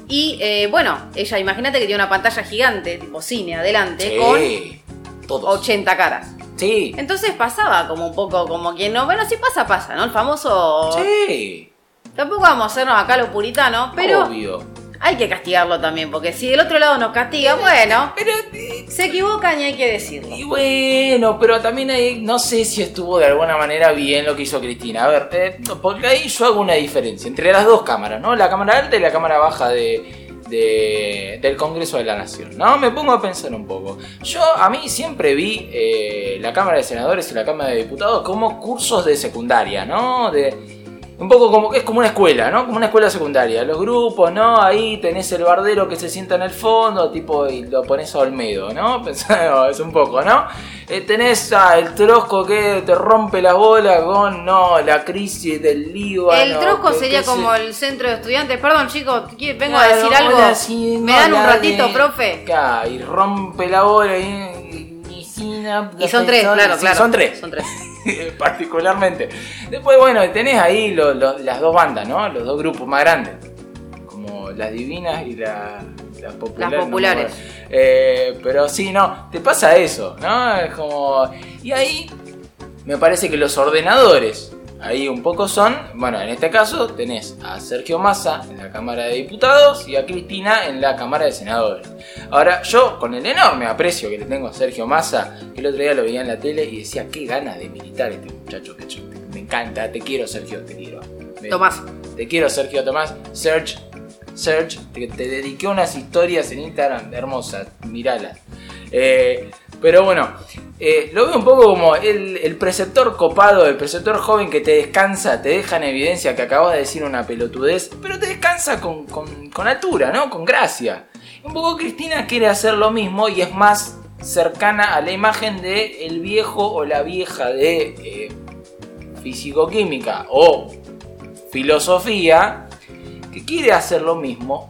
Y eh, bueno, ella, imagínate que tiene una pantalla gigante, tipo cine, adelante, con
todos.
80 caras.
Sí,
Entonces pasaba como un poco como quien no. Bueno, sí pasa, pasa, ¿no? El famoso.
sí,
Tampoco vamos a hacernos acá los puritanos, pero
obvio.
hay que castigarlo también, porque si del otro lado nos castiga, bueno,
Pero
se equivocan y hay que decirlo.
Y bueno, pero también ahí no sé si estuvo de alguna manera bien lo que hizo Cristina. A ver, eh, porque ahí yo hago una diferencia entre las dos cámaras, ¿no? La cámara alta y la cámara baja de, de- del Congreso de la Nación, ¿no? Me pongo a pensar un poco. Yo a mí siempre vi eh, la Cámara de Senadores y la Cámara de Diputados como cursos de secundaria, ¿no? Un poco como es como una escuela, ¿no? Como una escuela secundaria. Los grupos, ¿no? Ahí tenés el bardero que se sienta en el fondo, tipo, y lo pones a Olmedo, ¿no? [laughs] Pensando, es un poco, ¿no? Eh, tenés ah, el trosco que te rompe la bola con, no, la crisis del Líbano.
El trosco
que-
sería
que
como
se-
el centro de estudiantes. Perdón, chicos, ¿qui- vengo a decir algo.
hola, sí,
¿Me dan un ratito,
de-
profe?
Y rompe la bola y... y-
son tres, claro,
sí,
claro.
Son tres.
Son tres. [laughs]
particularmente. Después, bueno, tenés ahí lo- lo- las dos bandas, ¿no? Los dos grupos más grandes. Como las divinas y la- las populares.
Las populares.
no. Eh, pero sí, no, te pasa eso, ¿no? Es como... Y ahí me parece que los ordenadores, ahí un poco son, bueno, en este caso tenés a Sergio Massa en la Cámara de Diputados y a Cristina en la Cámara de Senadores. Ahora, yo con el enorme aprecio que le tengo a Sergio Massa, que el otro día lo veía en la tele y decía, qué ganas de militar este muchacho, que yo- me encanta, te quiero Sergio, te quiero. Me-
Tomás.
Te quiero Sergio Tomás, Serge, Serge, te, te dediqué unas historias en Instagram hermosas, miralas. Eh, pero bueno, eh, lo veo un poco como el, preceptor copado, el preceptor joven que te descansa, te deja en evidencia que acabas de decir una pelotudez, pero te descansa con, con- con altura, ¿no? Con gracia. Un poco Cristina quiere hacer lo mismo y es más cercana a la imagen de viejo o la vieja de eh, físico-química o filosofía que quiere hacer lo mismo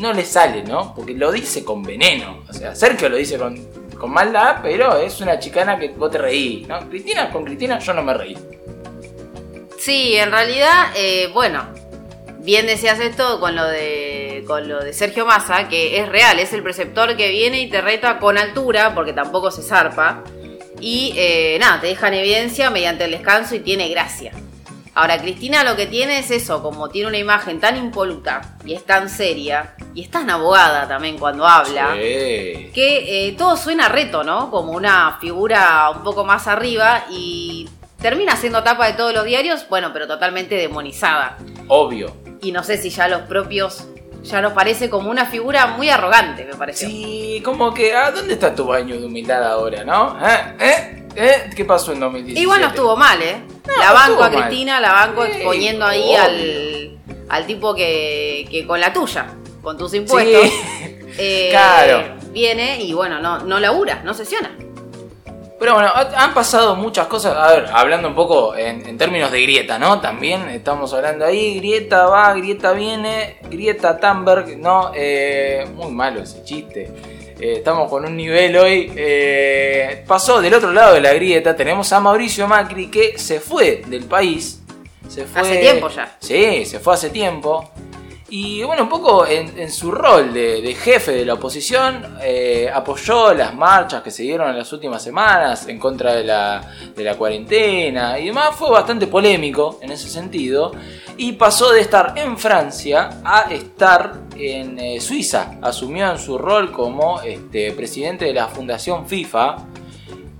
no le sale, ¿no? Porque lo dice con veneno. O sea, Sergio lo dice con, con maldad, pero es una chicana que vos te reí, ¿no? Cristina, con Cristina yo no me reí.
Sí, en realidad, eh, bueno, bien decías esto con lo de con lo de Sergio Massa, que es real, es el preceptor que viene y te reta con altura, porque tampoco se zarpa. Y eh, nada, te deja en evidencia mediante el descanso y tiene gracia. Ahora, Cristina lo que tiene es eso, como tiene una imagen tan impoluta y es tan seria, y es tan abogada también cuando habla,
Sí.
que eh, todo suena reto, ¿no? Como una figura un poco más arriba y termina siendo tapa de todos los diarios, bueno, pero totalmente demonizada.
Obvio.
Y no sé si ya los propios ya nos parece como una figura muy arrogante, me pareció.
Sí, como que, ah, ¿dónde está tu baño de humildad ahora, no? ¿Eh? ¿Eh? ¿Eh? ¿Qué pasó en 2017?
Igual no estuvo mal, ¿eh?
No,
la banco a
mal.
Cristina, la banco
Sí,
exponiendo ahí
obvio.
al, al tipo que, que con la tuya, con tus impuestos, [laughs] eh,
Claro.
viene y bueno, no, no labura, no sesiona.
Pero bueno, ha- han pasado muchas cosas. A ver, hablando un poco en, en términos de grieta, ¿no? También estamos hablando ahí, grieta va, grieta viene, grieta Thunberg, ¿no? Eh, muy malo ese chiste. Eh, estamos con un nivel hoy. eh, pasó del otro lado de la grieta, tenemos a Mauricio Macri que se fue del país. Se fue,
Hace tiempo ya.
Sí, se fue hace tiempo. Y bueno, un poco en, su rol de, de jefe de la oposición, eh, apoyó las marchas que se dieron en las últimas semanas en contra de la, de la cuarentena y demás. Fue bastante polémico en ese sentido. Y pasó de estar en Francia a estar en eh, Suiza. Asumió en su rol como este, presidente de la Fundación FIFA.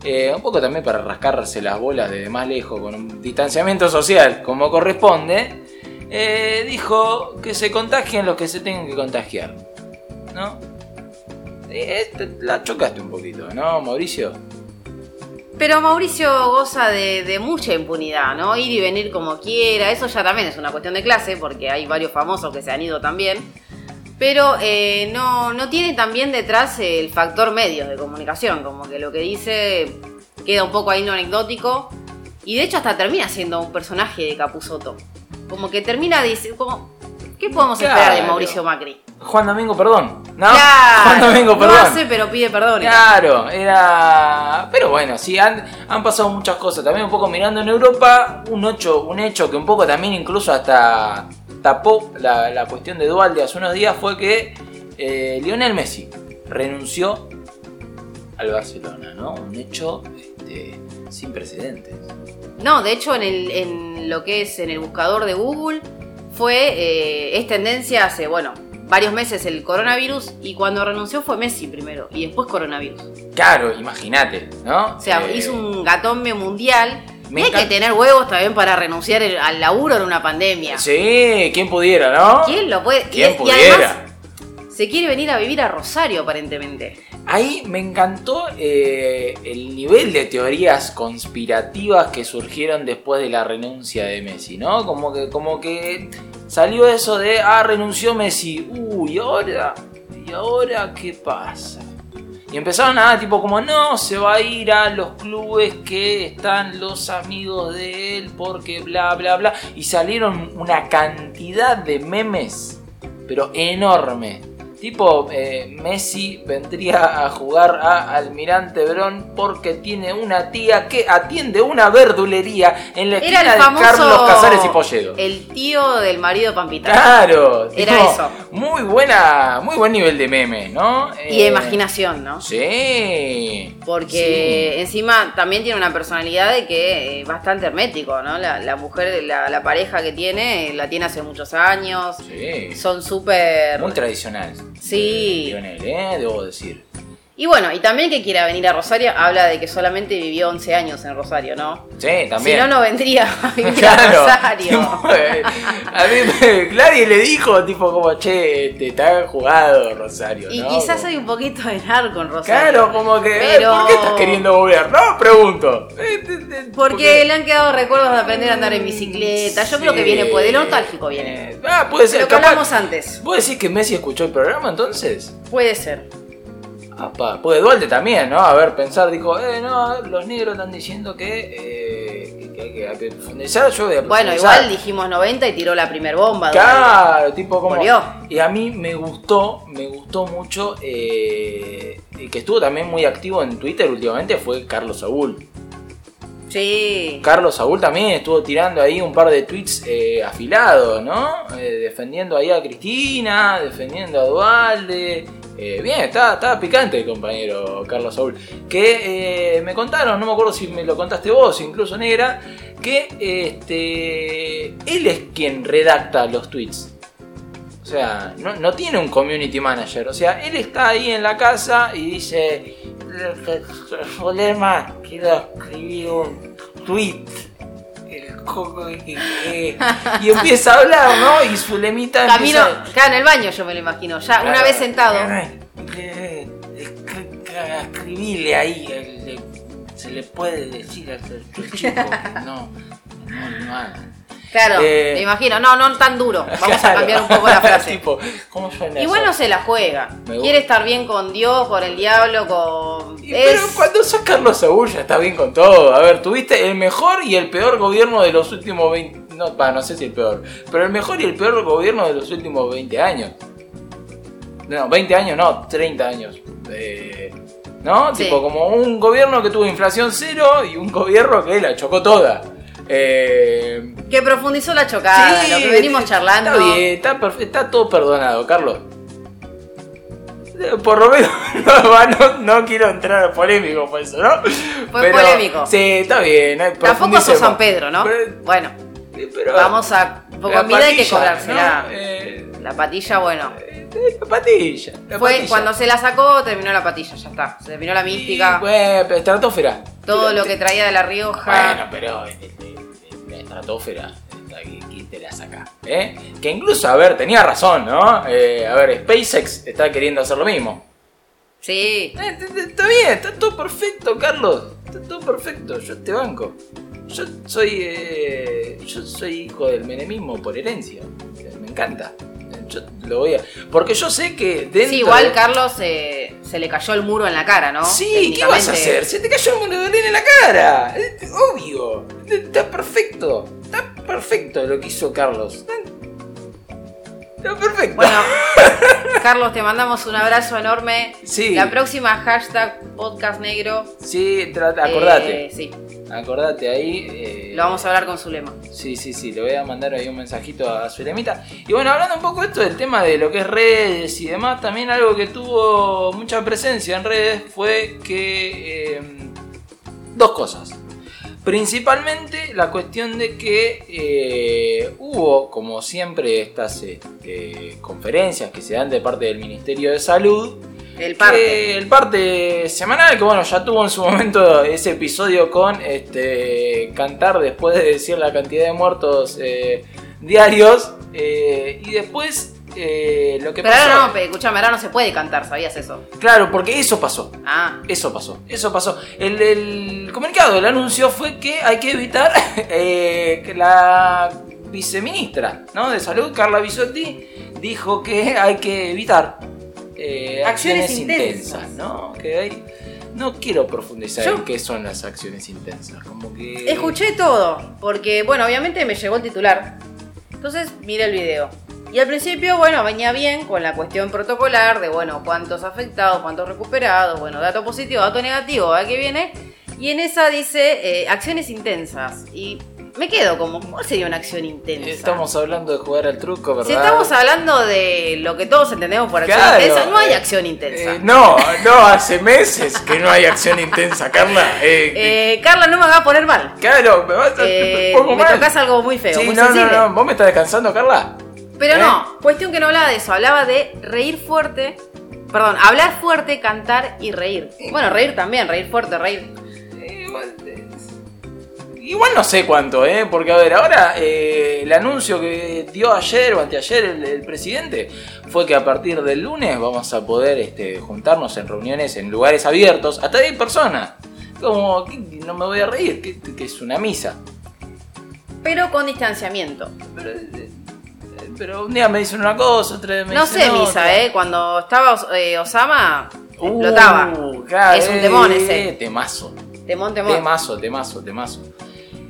Eh, un poco también para rascarse las bolas de más lejos con un distanciamiento social como corresponde. Eh, dijo que se contagien los que se tengan que contagiar. ¿No? Eh, este- la chocaste un poquito, ¿no, Mauricio?
Pero Mauricio goza de, mucha impunidad, ¿no? Ir y venir como quiera, eso ya también es una cuestión de clase, porque hay varios famosos que se han ido también. Pero eh, no, no tiene también detrás el factor medios de comunicación, como que lo que dice queda un poco ahí no anecdótico. Y de hecho hasta termina siendo un personaje de Capuzoto. Como que termina diciendo, como, ¿qué podemos esperar de. Mauricio Macri?
Juan Domingo, perdón. ¿No?
Claro,
Juan Domingo,
no
perdón.
hace pero pide perdón.
Claro, era. Pero bueno, sí, han, han pasado muchas cosas. También un poco mirando en Europa, un hecho, un hecho que un poco también incluso hasta tapó la, la cuestión de Dualde hace unos días fue que eh, Lionel Messi renunció al Barcelona, ¿no? Un hecho este, sin precedentes.
No, de hecho en, el, en lo que es en el buscador de Google fue, eh, es tendencia hace, bueno, varios meses el coronavirus y cuando renunció fue Messi primero y después coronavirus.
Claro, imagínate, ¿no?
O sea,
Eh,
hizo un gatombe mundial.
me
hay que tener huevos también para renunciar al laburo en una pandemia.
Sí, ¿quién pudiera, no?
¿Quién lo puede?
¿Quién
y
pudiera?
además se quiere venir a vivir a Rosario aparentemente.
Ahí me encantó eh, el nivel de teorías conspirativas que surgieron después de la renuncia de Messi, ¿no? Como que, como que salió eso de, ah, renunció Messi, uy, ¿y ahora? ¿Y ahora qué pasa? Y empezaron a, tipo, como, no, se va a ir a los clubes que están los amigos de él, porque bla, bla, bla. Y salieron una cantidad de memes, pero enorme. Tipo, eh, Messi vendría a jugar a Almirante Brón porque tiene una tía que atiende una verdulería en la
Era
esquina
el
de
famoso.
Carlos Casares y Polledo.
El tío del marido Pampita.
Claro,
Era
tipo,
eso.
Muy buena, muy buen nivel de meme, ¿no?
Y de
Eh,
imaginación, ¿no?
Sí.
Porque encima también tiene una personalidad de que es bastante hermético, ¿no? La, la mujer, la, la pareja que tiene, la tiene hace muchos años.
Sí.
Son súper...
Muy tradicional.
Sí.
eh, Lionel, ¿eh? Debo decir.
Y bueno, y también que quiera venir a Rosario, habla de que solamente vivió 11 años en Rosario, ¿no?
Sí, también.
Si no, no vendría a vivir [laughs]
Claro.
a Rosario. [laughs]
a mí me- nadie le dijo, tipo, como, che, te está jugado Rosario.
Y quizás hay un poquito de narco en Rosario.
Claro, como que, eh,
Pero-
¿por qué estás queriendo volver? No, pregunto. Eh,
Porque le han quedado recuerdos de aprender a andar en bicicleta. Yo creo que viene, pues, de nostálgico viene.
Eh, Ah, puede ser.
Lo que
capaz-
hablamos antes.
¿Vos decís que Messi escuchó el programa entonces?
Puede ser.
Apa, puede Dualde también, ¿no? A ver, pensar, dijo, eh, no, los negros están diciendo que, eh, que hay que, hay que profundizar, yo voy a
Bueno,
profundizar.
igual dijimos 90 y tiró la primer bomba.
Claro, tipo como.
Volvió.
Y a mí me gustó, me gustó mucho, eh, que estuvo también muy activo en Twitter últimamente fue Carlos Saúl.
Sí.
Carlos Saúl también estuvo tirando ahí un par de tweets eh, afilados, ¿no? Eh, defendiendo ahí a Cristina, defendiendo a Dualde. Eh, bien, estaba, estaba picante el compañero Carlos Saúl. Que eh, me contaron, no me acuerdo si me lo contaste vos, incluso negra, que este, él es quien redacta los tweets. O sea, no, no tiene un community manager. O sea, él está ahí en la casa y dice, problema, quiero escribir un tweet. [laughs] Y empieza a hablar, ¿no? Y su lemita
Camino,
empieza...
en el baño yo me lo imagino, ya una vez sentado.
Eh, escri- Escribile ahí, se le puede decir al al chico que no, no, no haga.
Claro,
Eh,
me imagino, no, no tan duro. Vamos a [laughs] cambiar un poco la [laughs] frase.
tipo, ¿cómo suena
Igual no se la juega. Quiere estar bien con Dios, con el diablo, con.
Y- Pero cuando sos Carlos Saúl está bien con todo. A ver, tuviste el mejor y el peor gobierno de los últimos 20... No, no sé si el peor. Pero el mejor y el peor gobierno de los últimos 20 años. No, 20 años no, 30 años. Eh, ¿No?
Sí.
Tipo, como un gobierno que tuvo inflación cero y un gobierno que la chocó toda. Eh,
Que profundizó la chocada,
Sí,
lo que venimos charlando.
Está bien, está, todo perdonado, Carlos. Por lo menos [laughs] no, va, no, no quiero entrar polémico por eso, ¿no?
Fue polémico.
Sí, está bien. eh,
Tampoco sos. San Pedro, ¿no?
Pero-
Bueno,
eh, pero-
vamos a. Poco comida hay que
patilla,
cobrársela.
¿no? Eh,
La patilla, bueno.
Eh, la patilla. la
Fue
patilla.
cuando se la sacó, terminó la patilla, ya está. Se terminó la mística.
Y, bueno, estratosfera.
todo
Pero
lo que traía de La Rioja.
Bueno, pero eh, eh, la estratosfera, eh, ¿quién te la saca? ¿Eh? Que incluso, a ver, tenía razón, ¿no? Eh, a ver, SpaceX está queriendo hacer lo mismo.
Sí.
Eh, Está bien, está todo perfecto, Carlos. Está todo perfecto, yo te banco. Yo soy. eh, yo soy hijo del menemismo por herencia. Eh, Me encanta. Yo lo voy a. Porque yo sé que dentro.
Sí, igual Carlos eh, se le cayó el muro en la cara, ¿no?
Sí, ¿qué vas a hacer? Se te cayó un monedolín en la cara. Obvio. Está perfecto. Está perfecto lo que hizo Carlos. Está perfecto.
Bueno, [laughs] Carlos, te mandamos un abrazo enorme.
Sí.
La próxima hashtag podcast negro.
Sí, trata- acordate.
eh, sí,
Acordate ahí. eh,
lo vamos a hablar con Zulema.
Sí, sí, sí, le voy a mandar ahí un mensajito a Zulemita. Y bueno, hablando un poco de esto del tema de lo que es redes y demás, también algo que tuvo mucha presencia en redes fue que... eh, dos cosas. Principalmente la cuestión de que eh, hubo, como siempre, estas este, conferencias que se dan de parte del Ministerio de Salud,
El parte.
que el parte semanal, que bueno, ya tuvo en su momento ese episodio con este cantar después de decir la cantidad de muertos eh, diarios. eh, y después eh, lo que
Pero
pasó.
ahora no, escúchame, ahora no se puede cantar, ¿sabías eso?
Claro, porque eso pasó.
Ah,
Eso pasó, eso pasó. El, el comunicado, el anuncio fue que hay que evitar [laughs] eh, que la viceministra ¿no? de Salud, Carla Bisotti, dijo que hay que evitar eh,
Acciones
acciones,
intensas.
intensas. ¿no? Que hay- no quiero profundizar
Yo-
en qué son las acciones intensas. Como que.
escuché todo, porque bueno, obviamente me llegó el titular. Entonces miré el video. Y al principio, bueno, venía bien con la cuestión protocolar de, bueno, cuántos afectados, cuántos recuperados, bueno, dato positivo, dato negativo, ¿a qué viene? Y en esa dice eh, acciones intensas. Y me quedo como, ¿cuál sería una acción intensa?
Estamos hablando de jugar al truco, ¿verdad?
Si estamos hablando de lo que todos entendemos por acción
Claro,
intensa, no hay
eh,
acción intensa.
Eh, no, no, hace meses que no hay acción intensa, Carla. Eh,
Eh, Carla, no me va a poner mal.
claro, me vas a. Me pongo
me
mal.
tocas algo muy feo,
Sí,
muy
no,
sensible.
no, no. ¿Vos me estás descansando, Carla?
Pero
¿Eh?
no, cuestión que no hablaba de eso, hablaba de reír fuerte. Perdón, hablar fuerte, cantar y reír. Bueno, reír también, reír fuerte, reír.
Igual, no sé cuánto, ¿eh? Porque, a ver, ahora eh, el anuncio que dio ayer o anteayer el, el presidente fue que a partir del lunes vamos a poder este, juntarnos en reuniones en lugares abiertos, hasta 10 personas. Como, ¿qué? no me voy a reír, que, que es una misa.
Pero con distanciamiento.
Pero, eh, pero un día me dicen una cosa, otro día me
No
dicen
sé,
otra.
Misa, ¿eh? Cuando estaba Os- eh, Osama,
Uh,
explotaba.
claro,
Es un temón ese.
eh, Temazo.
Temón, temón.
Temazo, temazo, temazo.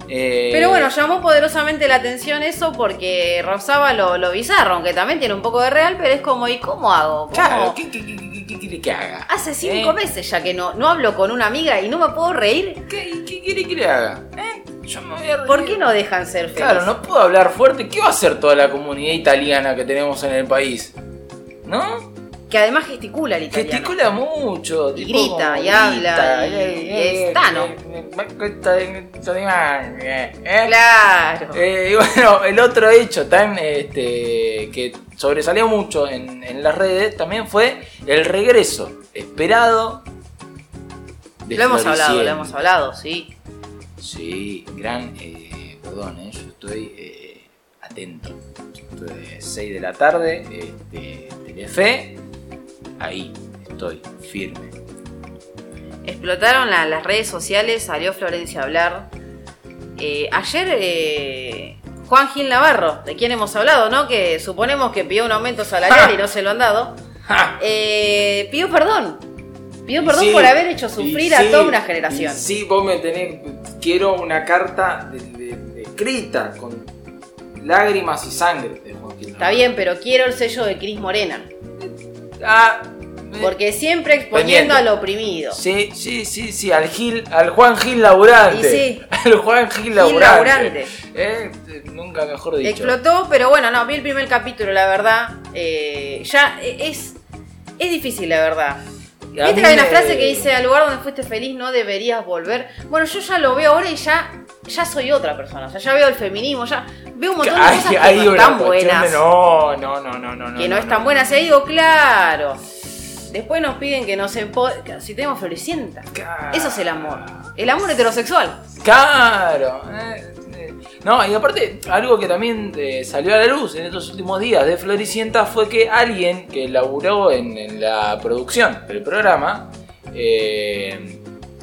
Eh,
Pero bueno, llamó poderosamente la atención eso porque rozaba lo, lo bizarro, aunque también tiene un poco de real, pero es como, ¿y cómo hago? ¿Cómo?
Claro, ¿qué, qué, qué, qué- qué quiere que haga?
Hace cinco
¿Eh?
meses ya que no, no hablo con una amiga y no me puedo reír.
¿Qué, qué quiere que le haga? ¿Eh? Yo me voy a.
¿Por qué no dejan ser felices?
Claro, no puedo hablar fuerte. ¿Qué va a hacer toda la comunidad italiana que tenemos en el país? ¿No?
Que además gesticula el italiano.
Gesticula mucho.
Y
tipo
grita, y habla, y- y es Tano.
eh, eh, eh,
Claro.
Eh, y bueno, el otro hecho tan este, que sobresalió mucho en, en las redes también fue el regreso esperado de
lo hemos hablado, lo hemos hablado, sí.
Sí, gran. eh, perdón, eh, yo estoy eh, atento. Estoy 6 de la tarde, este, Telefe. Ahí estoy, firme.
Explotaron la- las redes sociales, salió Florencia a hablar. Eh, ayer eh, Juan Gil Navarro, de quien hemos hablado, ¿no? Que suponemos que pidió un aumento salarial y no se lo han dado. [laughs]
¡Ja!
Eh, pidió perdón. Pidió perdón
Sí,
por haber hecho sufrir a
sí,
toda una generación.
Sí, vos me tenés. Quiero una carta de- de- de escrita con lágrimas y sangre de Joaquín.
Está bien, pero quiero el sello de Cris Morena.
Ah, eh,
Porque siempre exponiendo
Pendiente.
al oprimido.
Sí, sí, sí, sí, al Gil, al Juan Gil laburante.
Y sí. [laughs]
Al Juan Gil laburante.
laburante.
Eh, nunca mejor dicho.
Explotó, pero bueno, no, vi el primer capítulo, la verdad. eh, ya es, es difícil, la verdad. Viste que hay una
me-
frase que dice, al lugar donde fuiste feliz no deberías volver. Bueno, yo ya lo veo ahora y ya, ya soy otra persona. O sea, ya veo el feminismo, ya veo un montón de cosas que no están
de
buenas.
no, no, no, no, no.
que no, están buenas. Y ahí digo, claro. Después nos piden que nos empo... Si tenemos florecienta.
Claro.
Eso es el amor. El amor heterosexual.
Claro. eh. No, y aparte, algo que también eh, salió a la luz en estos últimos días de Floricienta fue que alguien que laburó en, la producción del programa, eh,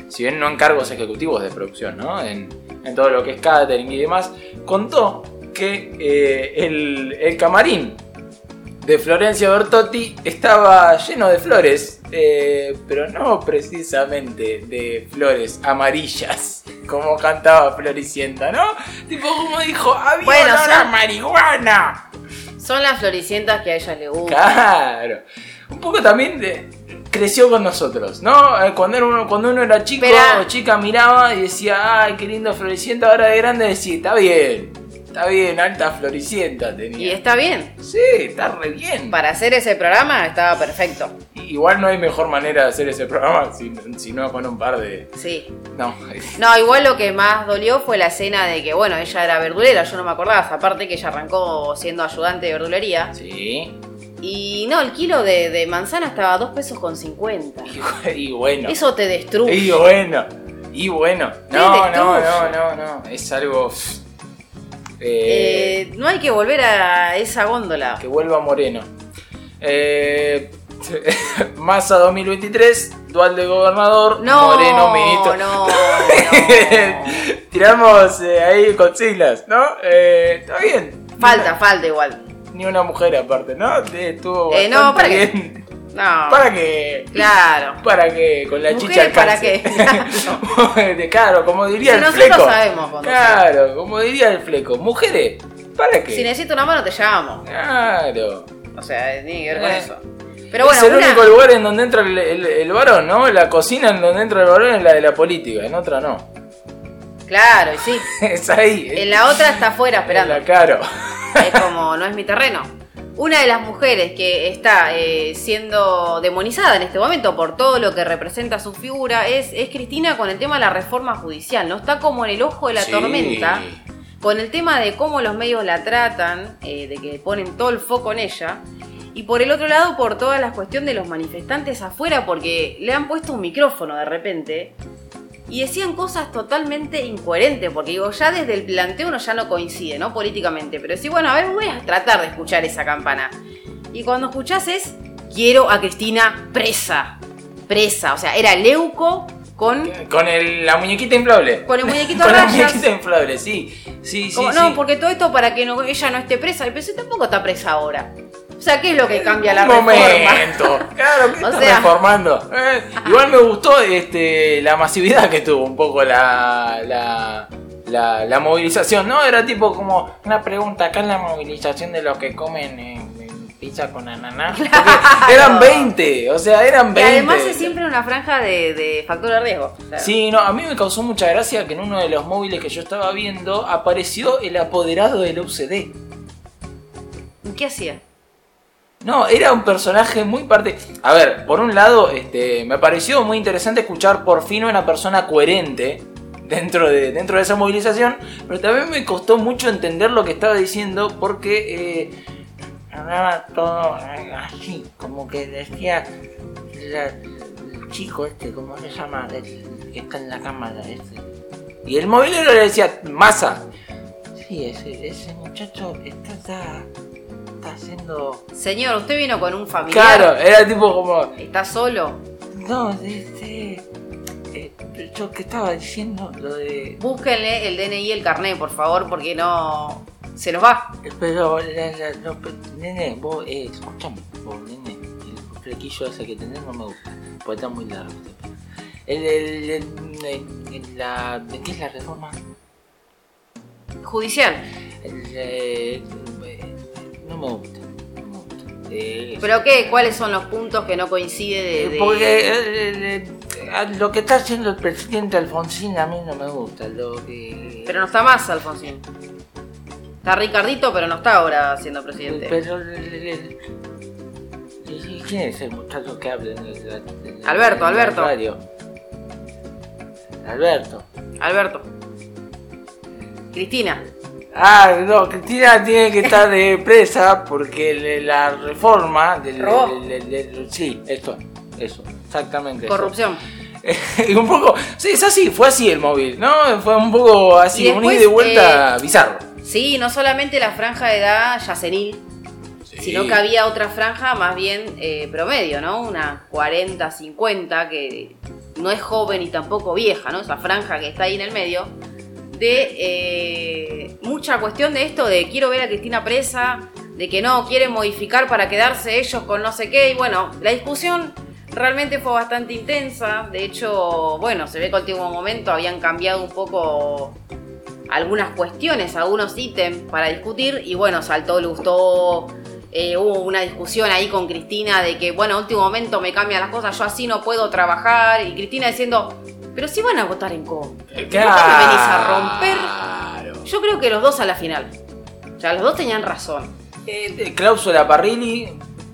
si bien no en cargos ejecutivos de producción, ¿no? En, todo lo que es catering y demás, contó que eh, el camarín de Florencia Bertotti estaba lleno de flores, eh, pero no precisamente de flores amarillas, [laughs] como cantaba Floricienta, ¿no? Tipo como dijo, había
Bueno,
olor a marihuana.
Son las floricientas que a ellas les gusta.
Claro. Un poco también de- creció con nosotros, ¿no? Eh, Cuando, era uno, cuando uno era chico o chica miraba y decía, ay, qué lindo Floricienta, ahora de grande decía, está bien, está bien, alta Floricienta tenía.
Y está bien.
Sí, está re bien.
Para hacer ese programa estaba perfecto.
Igual no hay mejor manera de hacer ese programa si, si no con un par de.
Sí.
No.
No, igual lo que más dolió fue la escena de que, bueno, ella era verdulera, yo no me acordaba, aparte que ella arrancó siendo ayudante de verdulería.
Sí.
Y no, el kilo de, de manzana estaba a 2 pesos con 50.
Y, [laughs] y bueno.
Eso te destruye.
Y bueno. Y bueno. No, no, no, no, no. Es algo. Eh,
Eh, no hay que volver a esa góndola.
que vuelva Moreno. Eh, [laughs] Massa 2023, dual de gobernador,
No,
Moreno ministro.
no, [laughs] no.
Tiramos eh, ahí consignas, ¿no? Eh, está bien.
Falta, falta igual.
Ni una mujer aparte, ¿no? Estuvo
Eh, no, ¿para
bien.
No.
¿Para qué?
Claro.
¿Para qué? Con la
Mujeres,
chicha al
¿para
qué? [laughs] claro, como diría
Si
el
nosotros
fleco.
sabemos.
Claro, como diría el fleco. Mujeres, ¿para qué?
Si necesito una mano te llamo.
Claro.
O sea, tiene que ver con
Eh.
eso. Pero bueno,
es el
una-
único lugar en donde entra el, el- el varón, ¿no? La cocina en donde entra el varón es la de la política, en otra no.
Claro, y sí. [laughs]
es ahí.
En la otra está afuera esperando.
La caro.
Es como, no es mi terreno. Una de las mujeres que está eh, siendo demonizada en este momento por todo lo que representa su figura es, es Cristina con el tema de la reforma judicial, ¿no? Está como en el ojo de la
Sí.
tormenta con el tema de cómo los medios la tratan, eh, de que ponen todo el foco en ella. Y por el otro lado, por toda la cuestión de los manifestantes afuera, porque le han puesto un micrófono de repente y decían cosas totalmente incoherentes, porque digo, ya desde el planteo uno ya no coincide, ¿no? Políticamente, pero sí, bueno, a ver, voy a tratar de escuchar esa campana. Y cuando escuchás es, quiero a Cristina presa, presa, o sea, era Leuco con...
Con el- la muñequita inflable.
Con el muñequito [laughs]
Con la muñequita inflable, sí. Sí, sí,
como,
sí.
no, porque todo esto para que no- ella no esté presa, pero si tampoco está presa ahora. O sea, ¿qué es lo que cambia la reforma?
momento. [laughs] Claro, ¿qué
O
estás
sea-
reformando? Eh, igual me gustó este, la masividad que tuvo un poco la, la, la, la movilización, ¿no? Era tipo como una pregunta, acá es la movilización de los que comen pizza con ananá. [laughs] Eran 20, o sea, eran
Y
20.
además es siempre una franja de, de factor de riesgo.
Sí, no, a mí me causó mucha gracia que en uno de los móviles que yo estaba viendo apareció el apoderado del UCD.
¿Qué hacía?
No, era un personaje muy parte. A ver, por un lado, este, me pareció muy interesante escuchar por fin a una persona coherente dentro de, dentro de esa movilización, pero también me costó mucho entender lo que estaba diciendo porque eh, hablaba todo así, como que decía el chico este, ¿cómo se llama? Que está en la cámara, este. Y el movilero le decía, masa. Sí, ese, ese muchacho está, está, está haciendo...
Señor, usted vino con un familiar.
Claro, era tipo como...
¿Está solo?
No, este... eh, yo que estaba diciendo lo de...
Búsquenle el DNI y el carnet, por favor, porque no. Se nos va.
Pero, la, la, no, pero, nene, vos, eh, escuchame, vos, nene, el flequillo ese que tenés no me gusta, porque está muy largo. El, el, el- la, ¿de qué es la reforma?
Judicial.
El, eh, no me gusta, no me gusta. Eh,
¿Pero qué? ¿Cuáles son los puntos que no coincide de.? de-
Porque eh, eh, eh, lo que está haciendo el presidente Alfonsín a mí no me gusta, lo que...
Pero no está más, Alfonsín. Está Ricardito, pero no está ahora siendo presidente.
Pero el- el- el- ¿y ¿Quién es el muchacho que habla en el, en el-
Alberto,
en el
Alberto.
radio? Alberto.
Alberto. Cristina.
Ah, no, Cristina tiene que estar de presa porque le- la reforma del,
Robó.
del- del- del- sí, esto, eso, exactamente. eso.
Corrupción. [laughs]
y un poco, sí, es así, fue así el móvil, ¿no? Fue un poco así,
Y
un
después,
ida y vuelta
eh,
bizarro.
Sí, no solamente la franja de edad yacenil, sino que había otra franja más bien eh, promedio, ¿no? Una 40, 50, que no es joven y tampoco vieja, ¿no? Esa franja que está ahí en el medio. De eh, mucha cuestión de esto de quiero ver a Cristina presa, de que no, quieren modificar para quedarse ellos con no sé qué. Y bueno, la discusión realmente fue bastante intensa. De hecho, bueno, se ve que al último momento habían cambiado un poco algunas cuestiones, algunos ítems para discutir y bueno, saltó Lustó, eh, hubo una discusión ahí con Cristina de que bueno, último momento me cambian las cosas, yo así no puedo trabajar y Cristina diciendo, pero si van a votar en contra, ¿por qué me venís a romper? Yo creo que los dos a la final, o sea, los dos tenían razón.
Eh, de cláusula Parrilli,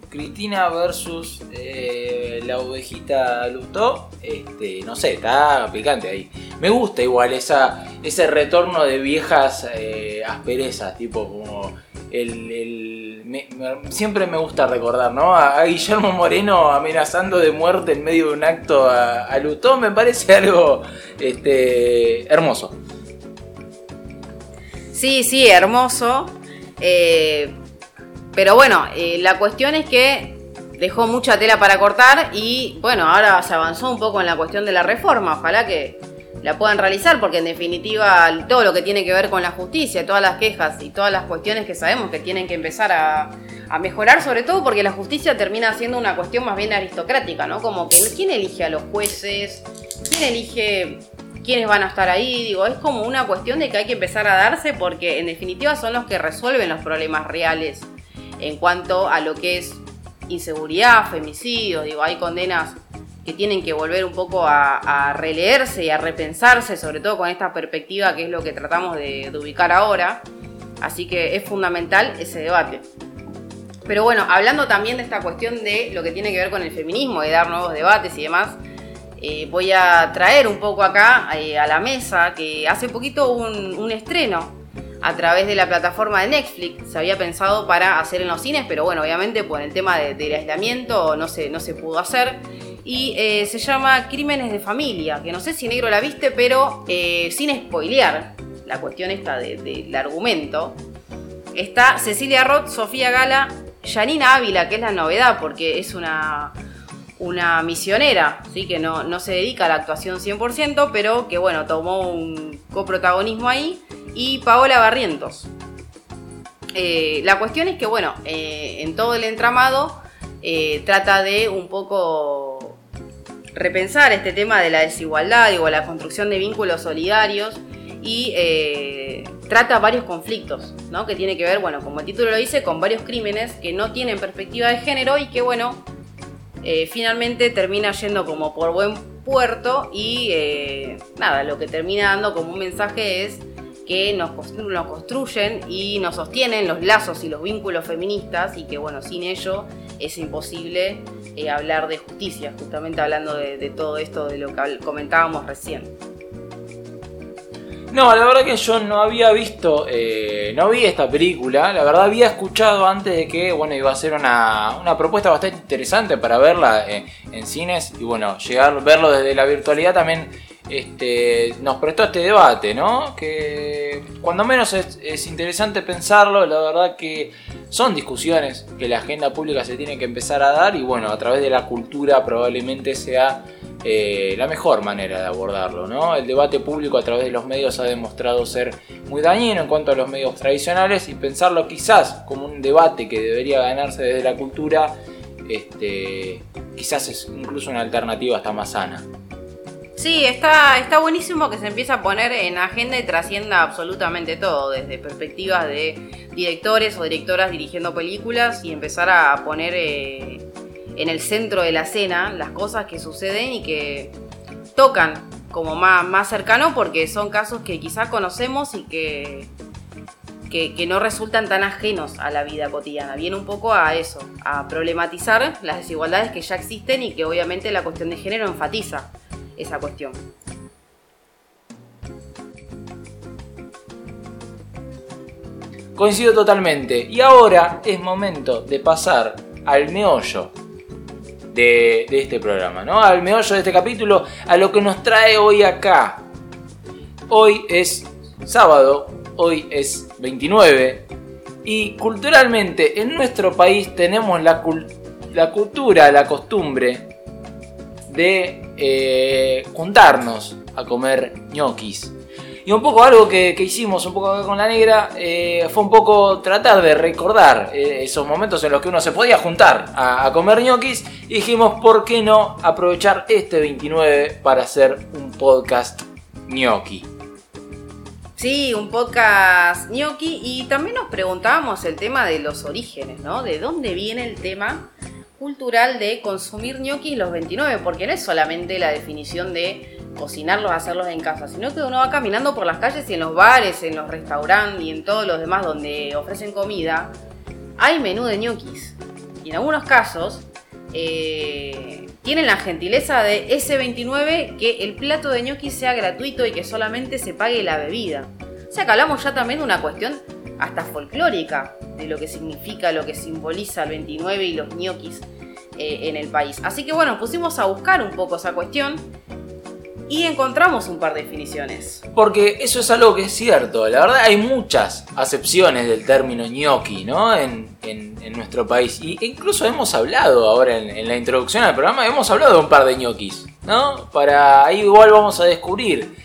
Cristina versus eh, la ovejita Lutó. Este, no sé, está picante ahí. Me gusta igual esa, ese retorno de viejas eh, asperezas, tipo como el. el- siempre me gusta recordar, ¿no? A, Guillermo Moreno amenazando de muerte en medio de un acto a, a Lutó me parece [laughs] algo este, hermoso.
Sí, sí, hermoso. Eh, pero bueno, eh, la cuestión es que dejó mucha tela para cortar y bueno, ahora se avanzó un poco en la cuestión de la reforma. Ojalá que la puedan realizar porque en definitiva todo lo que tiene que ver con la justicia, todas las quejas y todas las cuestiones que sabemos que tienen que empezar a, mejorar, sobre todo porque la justicia termina siendo una cuestión más bien aristocrática, ¿no? Como que quién elige a los jueces, quién elige quiénes van a estar ahí, digo, es como una cuestión de que hay que empezar a darse porque en definitiva son los que resuelven los problemas reales en cuanto a lo que es inseguridad, femicidios, digo, hay condenas que tienen que volver un poco a, a releerse y a repensarse, sobre todo con esta perspectiva que es lo que tratamos de, ubicar ahora, así que es fundamental ese debate. Pero bueno, hablando también de esta cuestión de lo que tiene que ver con el feminismo, de dar nuevos debates y demás, eh, voy a traer un poco acá eh, a la mesa que hace poquito hubo un, un estreno a través de la plataforma de Netflix. Se había pensado para hacer en los cines, pero bueno, obviamente por el tema de- del aislamiento no se, no se pudo hacer. Y eh, se llama Crímenes de Familia, que no sé si negro la viste, pero eh, sin spoilear la cuestión esta de- del argumento. Está Cecilia Roth, Sofía Gala, Janina Ávila, que es la novedad, porque es una, una misionera, ¿sí? que no, no se dedica a la actuación 100%, pero que bueno, tomó un coprotagonismo ahí, y Paola Barrientos. Eh, la cuestión es que, bueno, en todo el entramado trata de un poco repensar este tema de la desigualdad, digo, la construcción de vínculos solidarios y eh, trata varios conflictos, ¿no? Que tiene que ver, bueno, como el título lo dice, con varios crímenes que no tienen perspectiva de género y que, bueno, eh, finalmente termina yendo como por buen puerto y eh, nada, lo que termina dando como un mensaje es que nos, nos construyen y nos sostienen los lazos y los vínculos feministas y que bueno, sin ello es imposible eh, hablar de justicia, justamente hablando de, todo esto de lo que comentábamos recién.
No, la verdad que yo no había visto, eh, no vi esta película, la verdad había escuchado antes de que, bueno, iba a ser una, una propuesta bastante interesante para verla eh, en cines y bueno, llegar, verlo desde la virtualidad también este, nos prestó este debate, ¿no? Que cuando menos es, es interesante pensarlo, la verdad que son discusiones que la agenda pública se tiene que empezar a dar y bueno, a través de la cultura probablemente sea eh, la mejor manera de abordarlo, ¿no? El debate público a través de los medios ha demostrado ser muy dañino en cuanto a los medios tradicionales y pensarlo quizás como un debate que debería ganarse desde la cultura, este, quizás es incluso una alternativa hasta más sana.
Sí, está, está buenísimo que se empiece a poner en agenda y trascienda absolutamente todo, desde perspectivas de directores o directoras dirigiendo películas y empezar a poner eh, en el centro de la escena las cosas que suceden y que tocan como más, más cercano porque son casos que quizás conocemos y que, que, que no resultan tan ajenos a la vida cotidiana. Viene un poco a eso, a problematizar las desigualdades que ya existen y que obviamente la cuestión de género enfatiza esa cuestión.
Coincido totalmente. Y ahora es momento de pasar al meollo de, este programa, ¿no? Al meollo de este capítulo, a lo que nos trae hoy acá. Hoy es sábado, hoy es 29. Y culturalmente en nuestro país tenemos la, la cultura, la costumbre de eh, juntarnos a comer ñoquis. Y un poco algo que, hicimos un poco acá con la negra eh, fue un poco tratar de recordar eh, esos momentos en los que uno se podía juntar a, comer ñoquis y dijimos, ¿por qué no aprovechar este 29 para hacer un podcast ñoqui?
Sí, un podcast gnocchi y también nos preguntábamos el tema de los orígenes, ¿no? ¿De dónde viene el tema cultural de consumir ñoquis los 29? Porque no es solamente la definición de cocinarlos, hacerlos en casa, sino que uno va caminando por las calles y en los bares, en los restaurantes y en todos los demás donde ofrecen comida, hay menú de ñoquis. Y en algunos casos eh, tienen la gentileza de ese 29 que el plato de ñoqui sea gratuito y que solamente se pague la bebida. O sea que hablamos ya también de una cuestión hasta folclórica de lo que significa, lo que simboliza el 29 y los ñoquis eh, en el país. Así que bueno, pusimos a buscar un poco esa cuestión y encontramos un par de definiciones.
Porque eso es algo que es cierto. La verdad hay muchas acepciones del término ñoqui, ¿no? En, en- nuestro país. Y incluso hemos hablado ahora en, en la introducción al programa, hemos hablado de un par de ñoquis, ¿no? Para ahí igual vamos a descubrir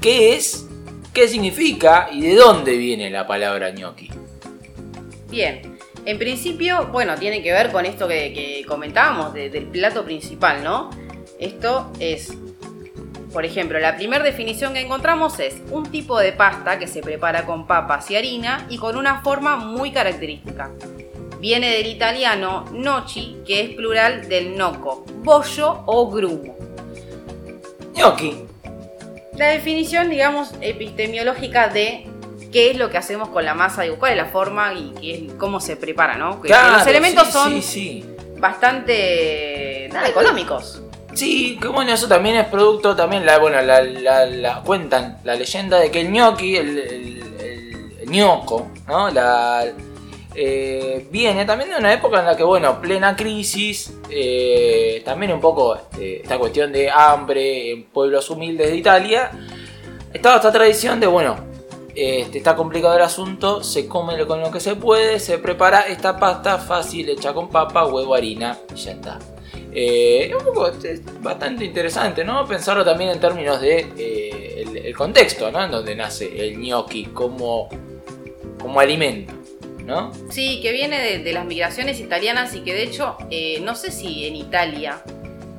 qué es, qué significa y de dónde viene la palabra ñoqui.
Bien, en principio, bueno, tiene que ver con esto que, que comentábamos de- del plato principal, ¿no? Esto es, por ejemplo, la primera definición que encontramos es un tipo de pasta que se prepara con papas y harina y con una forma muy característica. Viene del italiano noci, que es plural del noco, bollo o grumo.
ñoqui.
La definición, digamos, epistemiológica de qué es lo que hacemos con la masa y cuál es la forma y qué es- cómo se prepara, ¿no? Que-
Claro,
los elementos
sí,
son
Sí, sí.
bastante nada, económicos.
Sí, que bueno, eso también es producto, también la, bueno, la, la- la- cuentan la leyenda de que el ñoqui, el, el, el- el ñoco, ¿no? La, eh, viene también de una época en la que, bueno, plena crisis, eh, también un poco este, esta cuestión de hambre en pueblos humildes de Italia, estaba esta tradición de, bueno, este, está complicado el asunto, se come con lo que se puede, se prepara esta pasta fácil hecha con papa, huevo, harina y ya está. Eh, un poco es bastante interesante, ¿no? Pensarlo también en términos de eh, el contexto, ¿no? En donde nace el gnocchi como, como alimento, ¿no?
Sí, que viene de, de las migraciones italianas y que de hecho, eh, no sé si en Italia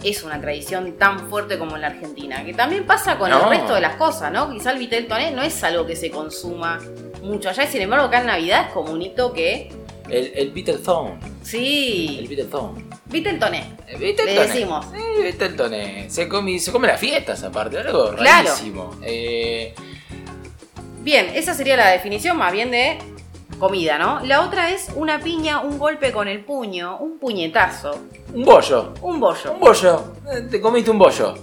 es una tradición tan fuerte como en la Argentina, que también pasa con
No.
el resto de las cosas, ¿no? Quizá el vitel toné no es algo que se consuma mucho allá, y sin embargo acá en Navidad es como un hito que,
El, el Beatlethone. El
sí.
El Beatletoné.
Le decimos.
Eh, Beatletoné. Se come, se come las fiestas aparte, algo
Claro.
rarísimo. Eh,
Bien, esa sería la definición más bien de comida, ¿no? La otra es una piña, un golpe con el puño, un puñetazo,
Un bollo.
un bollo.
Un bollo. Eh, Te comiste un bollo.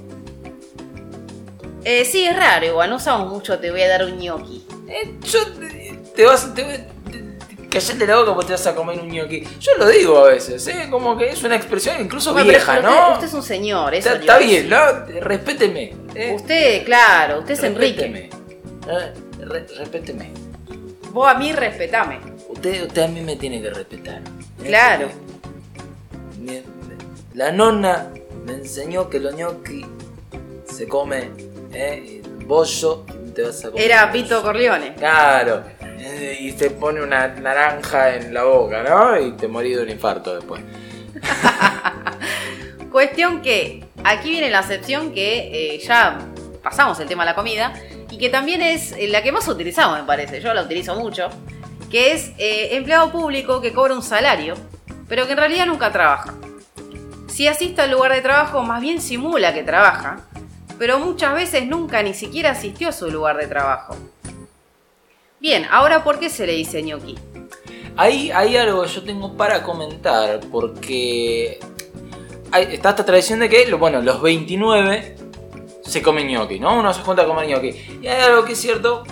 Eh, sí, es raro, igual, no usamos mucho, te voy a dar un gnocchi.
Eh, yo eh, te vas. Te, te- te- callate la boca porque te vas a comer un gnocchi. Yo lo digo a veces, ¿eh? Como que es una expresión incluso
Bueno, pero-
vieja,
pero
¿no?
Usted, usted es un señor, eso
está,
le iba
está
a
bien,
decir.
¿no? Respéteme. ¿eh?
Usted, claro, usted es Enrique.
Respéteme. Eh, re- respéteme.
Vos a mí respetame.
Usted, usted a mí me tiene que respetar.
Claro.
La nonna me enseñó que los gnocchi se come, ¿eh? Bollo, te vas a comer.
Era. Pito Corleone.
Claro. Eh, Y te pone una naranja en la boca, ¿no? Y te morís de un infarto después. [laughs]
Cuestión que aquí viene la excepción que eh, ya pasamos el tema de la comida y que también es eh, la que más utilizamos, me parece. Yo la utilizo mucho. Que es eh, empleado público que cobra un salario, pero que en realidad nunca trabaja. Si asiste al lugar de trabajo, más bien simula que trabaja, pero muchas veces nunca ni siquiera asistió a su lugar de trabajo. Bien, ahora ¿por qué se le dice ñoqui?
Hay, hay algo que yo tengo para comentar, porque está esta tradición de que, bueno, los 29 se comen gnocchi, ¿no? Uno se junta a comer gnocchi. Y hay algo que es cierto,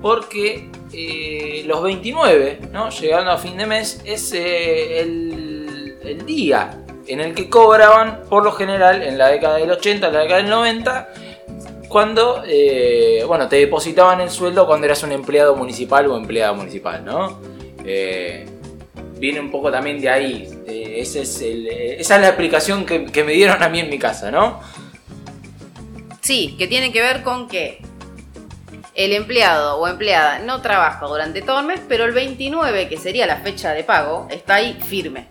porque eh, los 29, ¿no? Llegando a fin de mes, es eh, el, día en el que cobraban, por lo general, en la década del 80, en la década del 90, cuando, eh, bueno, te depositaban el sueldo cuando eras un empleado municipal o empleada municipal, ¿no? Viene un poco también de ahí. esa es la explicación que, que me dieron a mí en mi casa, ¿no?
Sí, que tiene que ver con que el empleado o empleada no trabaja durante todo el mes, pero el 29, que sería la fecha de pago, está ahí firme,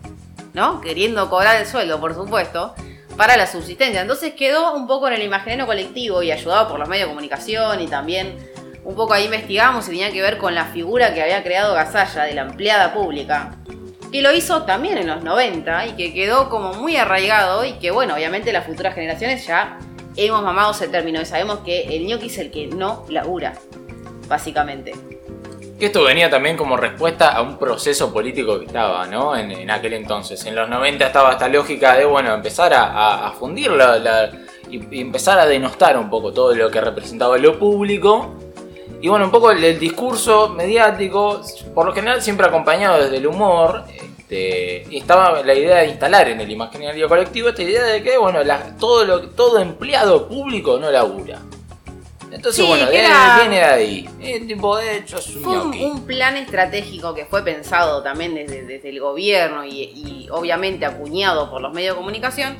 ¿no? Queriendo cobrar el sueldo, por supuesto, para la subsistencia. Entonces quedó un poco en el imaginario colectivo y ayudado por los medios de comunicación y también un poco ahí investigamos y tenía que ver con la figura que había creado Gasalla de la empleada pública, que lo hizo también en los 90 y que quedó como muy arraigado y que bueno, obviamente las futuras generaciones ya hemos mamado ese término y sabemos que el ñoqui es el que no labura, básicamente.
Esto venía también como respuesta a un proceso político que estaba, ¿no? En, aquel entonces. En los 90 estaba esta lógica de, bueno, empezar a, a- fundir y, empezar a denostar un poco todo lo que representaba lo público. Y bueno, un poco el, el discurso mediático, por lo general siempre acompañado desde el humor. Este, y estaba la idea de instalar en el imaginario colectivo esta idea de que, bueno, la- todo, lo, todo empleado público no labura. Entonces,
Sí,
bueno, viene,
era-
viene de ahí. El tipo de hecho es un
Fue un,
ñoqui.
un plan estratégico que fue pensado también desde, desde el gobierno y, y obviamente acuñado por los medios de comunicación,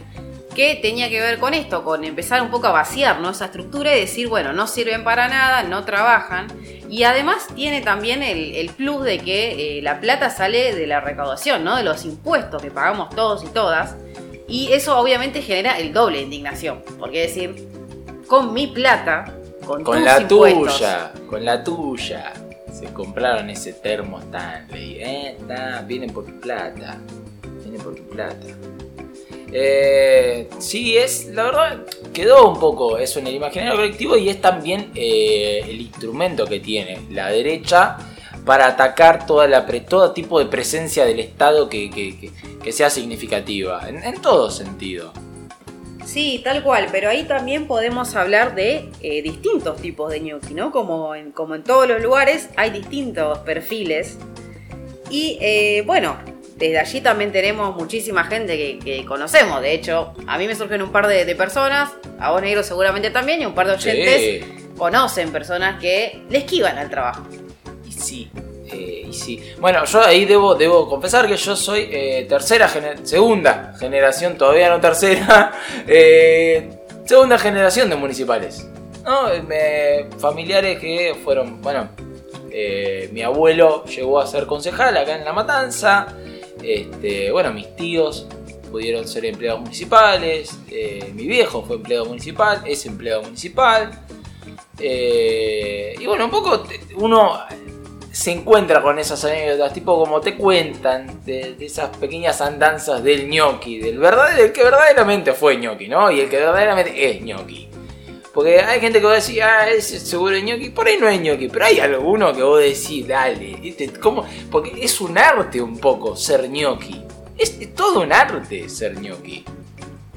que tenía que ver con esto, con empezar un poco a vaciar ¿no? esa estructura y decir, bueno, no sirven para nada, no trabajan. Y además tiene también el, el plus de que eh, la plata sale de la recaudación, ¿no? de los impuestos que pagamos todos y todas. Y eso obviamente genera el doble de indignación, porque es decir, con mi plata, con,
Con
tus
la
impuestos,
tuya, con la tuya. Se compraron ese termo Stanley. Eh, está, vienen por tu plata. Vienen por tu plata. Eh, sí, es, la verdad, quedó un poco eso en el imaginario colectivo y es también eh, el instrumento que tiene la derecha para atacar toda todo tipo de presencia del Estado que, sea significativa, en, en todo sentido.
Sí, tal cual, pero ahí también podemos hablar de eh, distintos tipos de gnocchi, ¿no? Como en, todos los lugares hay distintos perfiles. Y bueno, desde allí también tenemos muchísima gente que, que conocemos. De hecho, a mí me surgen un par de, de personas, a vos negro seguramente también, y un par de oyentes
Sí.
conocen personas que le esquivan al trabajo.
Y sí, eh, y sí. Bueno, yo ahí debo, debo confesar que yo soy eh, tercera, gener- segunda generación, todavía no tercera, [laughs] eh, segunda generación de municipales. ¿no? Me- familiares que fueron, bueno, mi abuelo llegó a ser concejal acá en La Matanza, este, bueno, mis tíos pudieron ser empleados municipales, eh, mi viejo fue empleado municipal, es empleado municipal. Eh, y bueno, un poco uno se encuentra con esas anécdotas, tipo como te cuentan de, de esas pequeñas andanzas del ñoqui, del, verdadero, del que verdaderamente fue ñoqui, ¿no? Y el que verdaderamente es ñoqui. Porque hay gente que va a decir, ah, ese seguro es ñoqui. Por ahí no es ñoqui, pero hay alguno que vos decís, dale. ¿viste? ¿Cómo? Porque es un arte un poco ser ñoqui. Es, es todo un arte ser ñoqui.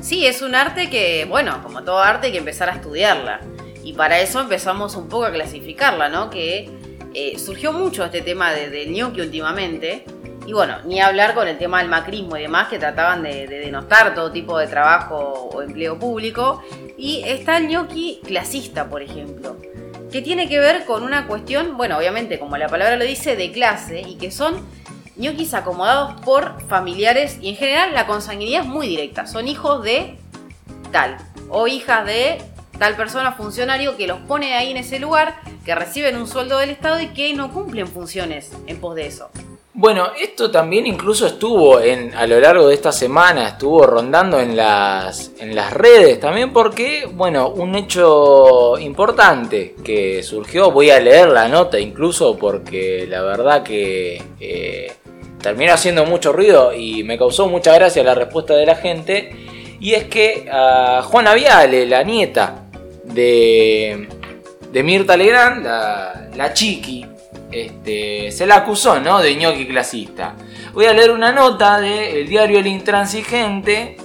Sí, es un arte que, bueno, como todo arte hay que empezar a estudiarla. Y para eso empezamos un poco a clasificarla, ¿no? Que eh, surgió mucho este tema de- del ñoqui últimamente. Y bueno, ni hablar con el tema del macrismo y demás que trataban de, de denostar todo tipo de trabajo o empleo público. Y está el ñoqui clasista, por ejemplo, que tiene que ver con una cuestión, bueno, obviamente, como la palabra lo dice, de clase y que son ñoquis acomodados por familiares y en general la consanguinidad es muy directa. Son hijos de tal o hijas de tal persona funcionario que los pone ahí en ese lugar, que reciben un sueldo del Estado y que no cumplen funciones en pos de eso.
Bueno, esto también incluso estuvo a lo largo de esta semana, estuvo rondando en las, en las redes también porque, bueno, un hecho importante que surgió, voy a leer la nota incluso porque la verdad que eh, terminó haciendo mucho ruido y me causó mucha gracia la respuesta de la gente, y es que a Juana Viale, la nieta de, de Mirta Legrand, la, la chiqui, este, se la acusó, ¿no? De ñoqui clasista. Voy a leer una nota del diario El Intransigente,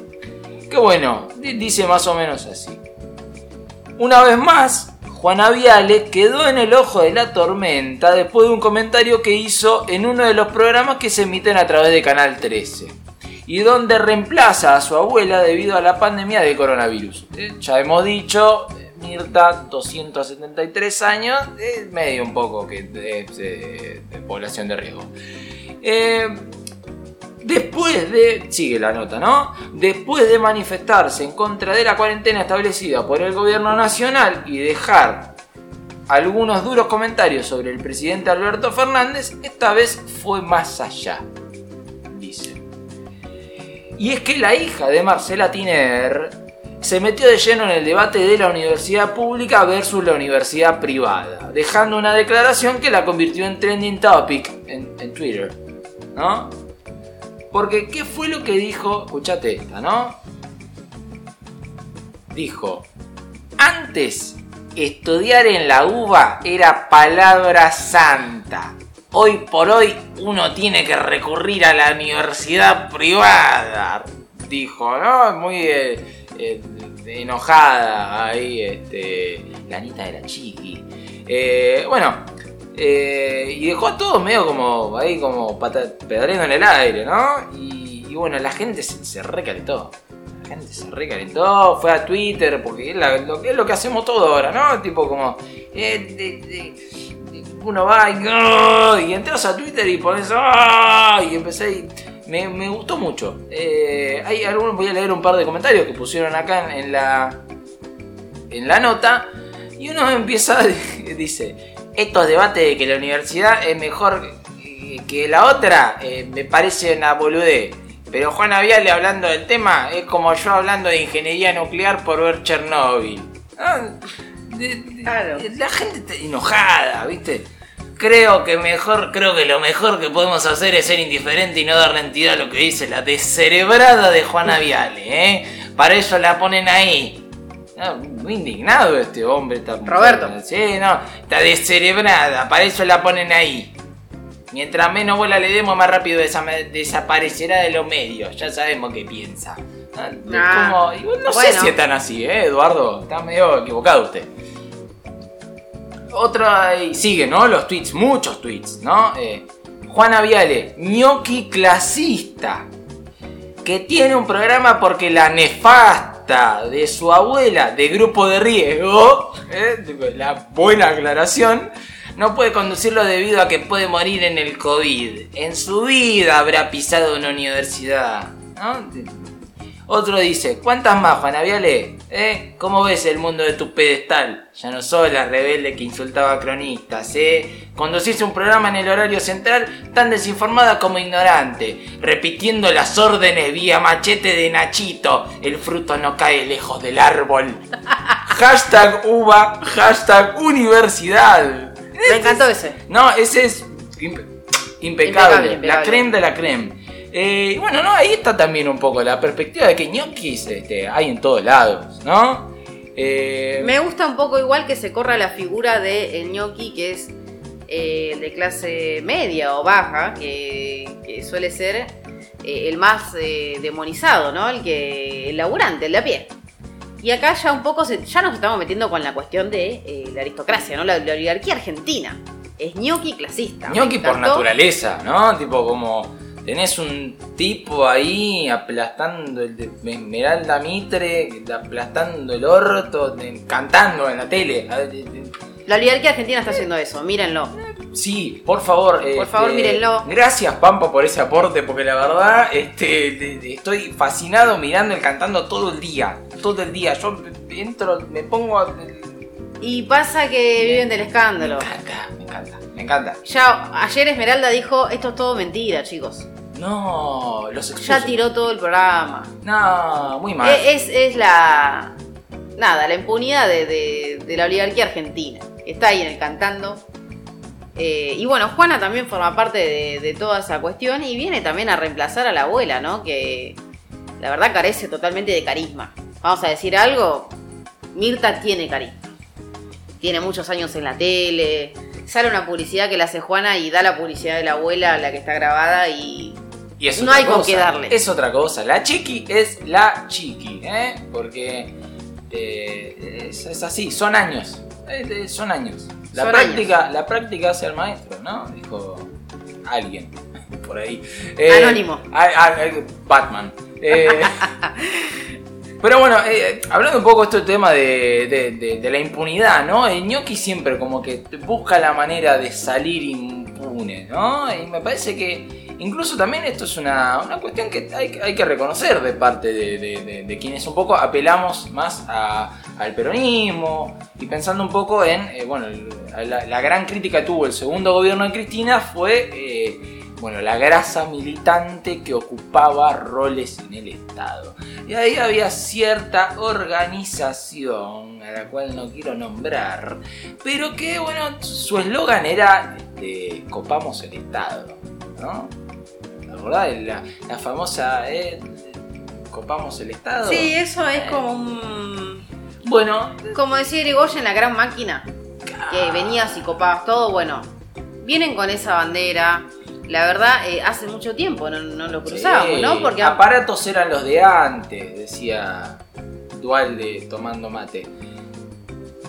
que bueno, di- dice más o menos así. Una vez más, Juana Viale quedó en el ojo de la tormenta después de un comentario que hizo en uno de los programas que se emiten a través de Canal 13 y donde reemplaza a su abuela debido a la pandemia de coronavirus. Eh, Ya hemos dicho, eh, Mirta, 273 años, es medio un poco que eh, de población de riesgo. Eh, Después de. Sigue la nota, ¿no? Después de manifestarse en contra de la cuarentena establecida por el gobierno nacional y dejar algunos duros comentarios sobre el presidente Alberto Fernández, esta vez fue más allá. Dice. Y es que la hija de Marcela Tiner se metió de lleno en el debate de la universidad pública versus la universidad privada, dejando una declaración que la convirtió en trending topic en, Twitter. ¿No? Porque, ¿qué fue lo que dijo? Escuchate esta, ¿no? Dijo, antes estudiar en la UBA era palabra santa. Hoy por hoy uno tiene que recurrir a la universidad privada. Dijo, ¿no? Muy eh, eh, enojada ahí, este, la Anita de la chiqui. Eh, bueno, eh, y dejó a todos medio como ahí como pata- en el aire, ¿no? Y, bueno, la gente se, se recalentó. La gente se recalentó, fue a Twitter, porque es, lo, que hacemos todo ahora, ¿no? Tipo como... uno va y, ¡ah! y entras a Twitter y pones... ¡ah! y empecé y... Me, me gustó mucho. Eh, hay algunos, voy a leer un par de comentarios que pusieron acá en, en la, en la nota. Y uno empieza, [laughs] dice, estos debates de que la universidad es mejor que la otra, eh, me parece una boludez. Pero Juana Viale hablando del tema es como yo hablando de ingeniería nuclear por ver Chernóbil. Ah, de- de-
Claro.
La gente está enojada, ¿viste? Creo que mejor, creo que lo mejor que podemos hacer es ser indiferente y no darle entidad a lo que dice la descerebrada de Juana Viale, ¿eh? Para eso la ponen ahí. Ah, muy indignado este hombre. Está,
Roberto.
Sí, no, está descerebrada, para eso la ponen ahí. Mientras menos bola le demos, más rápido desa- desaparecerá de los medios. Ya sabemos qué piensa. Ah,
Ah,
no sé si es tan así, ¿eh, Eduardo? Está medio equivocado usted. Otra, y sigue, ¿no? Los tweets, muchos tweets, ¿no? Eh, Juana Viale, ñoqui clasista, que tiene un programa porque la nefasta de su abuela de grupo de riesgo, [laughs] ¿eh? la buena aclaración, no puede conducirlo debido a que puede morir en el COVID. En su vida habrá pisado una universidad. ¿no? Otro dice, ¿cuántas más, Juana Viale? ¿Eh? ¿Cómo ves el mundo de tu pedestal? Ya no soy la rebelde que insultaba a cronistas, ¿eh? Conducirse un programa en el horario central tan desinformada como ignorante, repitiendo las órdenes vía machete de Nachito, el fruto no cae lejos del árbol. [laughs] hashtag uva, hashtag universidad.
Me encantó ese.
No, ese es impe- impecable,
Impecable,
la creme de la creme. Eh, y bueno, no, ahí está también un poco la perspectiva de que ñoquis este, hay en todos lados, ¿no? Eh,
Me gusta un poco igual que se corra la figura de el ñoqui, que es eh, de clase media o baja, que, que suele ser el más demonizado, ¿no? El que el laburante, el de a pie. Y acá ya un poco se- ya nos estamos metiendo con la cuestión de la aristocracia, ¿no? La, la oligarquía argentina. Es ñoqui clasista.
ñoqui por naturaleza, ¿no? Tipo como tenés un tipo ahí aplastando el de Esmeralda Mitre, aplastando el orto, cantando en la tele.
La oligarquía argentina está haciendo eso, mírenlo.
Sí, por favor.
Por favor,
este,
mírenlo.
Gracias, Pampa, por ese aporte, porque la verdad este, estoy fascinado mirando el cantando todo el día. Todo el día. Yo entro, me pongo. a-
Y pasa que viven del escándalo.
Encanta.
Ya ayer Esmeralda dijo, esto es todo mentira, chicos.
No, los
Ya
expuso.
tiró todo el programa.
No, muy mal.
Eh, Es, es la. Nada, la impunidad de, de- de la oligarquía argentina. Está ahí en el cantando. Eh, y bueno, Juana también forma parte de, de toda esa cuestión y viene también a reemplazar a la abuela, ¿no? Que la verdad carece totalmente de carisma. Vamos a decir algo, Mirta tiene carisma. Tiene muchos años en la tele. Sale una publicidad que la hace Juana y da la publicidad de la abuela, la que está grabada y
Y es
no hay con qué darle.
Es otra cosa. La chiqui es la chiqui, ¿eh? Porque eh, es, es así, son años. Eh, eh, son años. La
Son
práctica, la práctica hace al maestro, ¿no? Dijo alguien [laughs] por ahí. Eh,
Anónimo.
a- a- a- Batman. Eh, [laughs] pero bueno, eh, hablando un poco de este tema de, la impunidad, ¿no? El siempre como que busca la manera de salir impune, ¿no? Y me parece que incluso también esto es una, una cuestión que hay, que reconocer de parte de, quienes un poco apelamos más a- al peronismo y pensando un poco en, eh, bueno, la, la gran crítica que tuvo el segundo gobierno de Cristina fue... eh, bueno, la grasa militante que ocupaba roles en el Estado. Y ahí había cierta organización, a la cual no quiero nombrar, pero que, bueno, su eslogan era este, copamos el Estado, ¿no? ¿La verdad? La, la famosa eh, copamos el Estado.
Sí, eso es como un.
Bueno,
Como decía Irigoyen, la gran máquina. Que venías y copabas todo. Bueno, vienen con esa bandera. La verdad, eh, hace mucho tiempo no, no lo cruzábamos,
sí,
¿no? Porque
aparatos eran los de antes, decía Dualde tomando mate.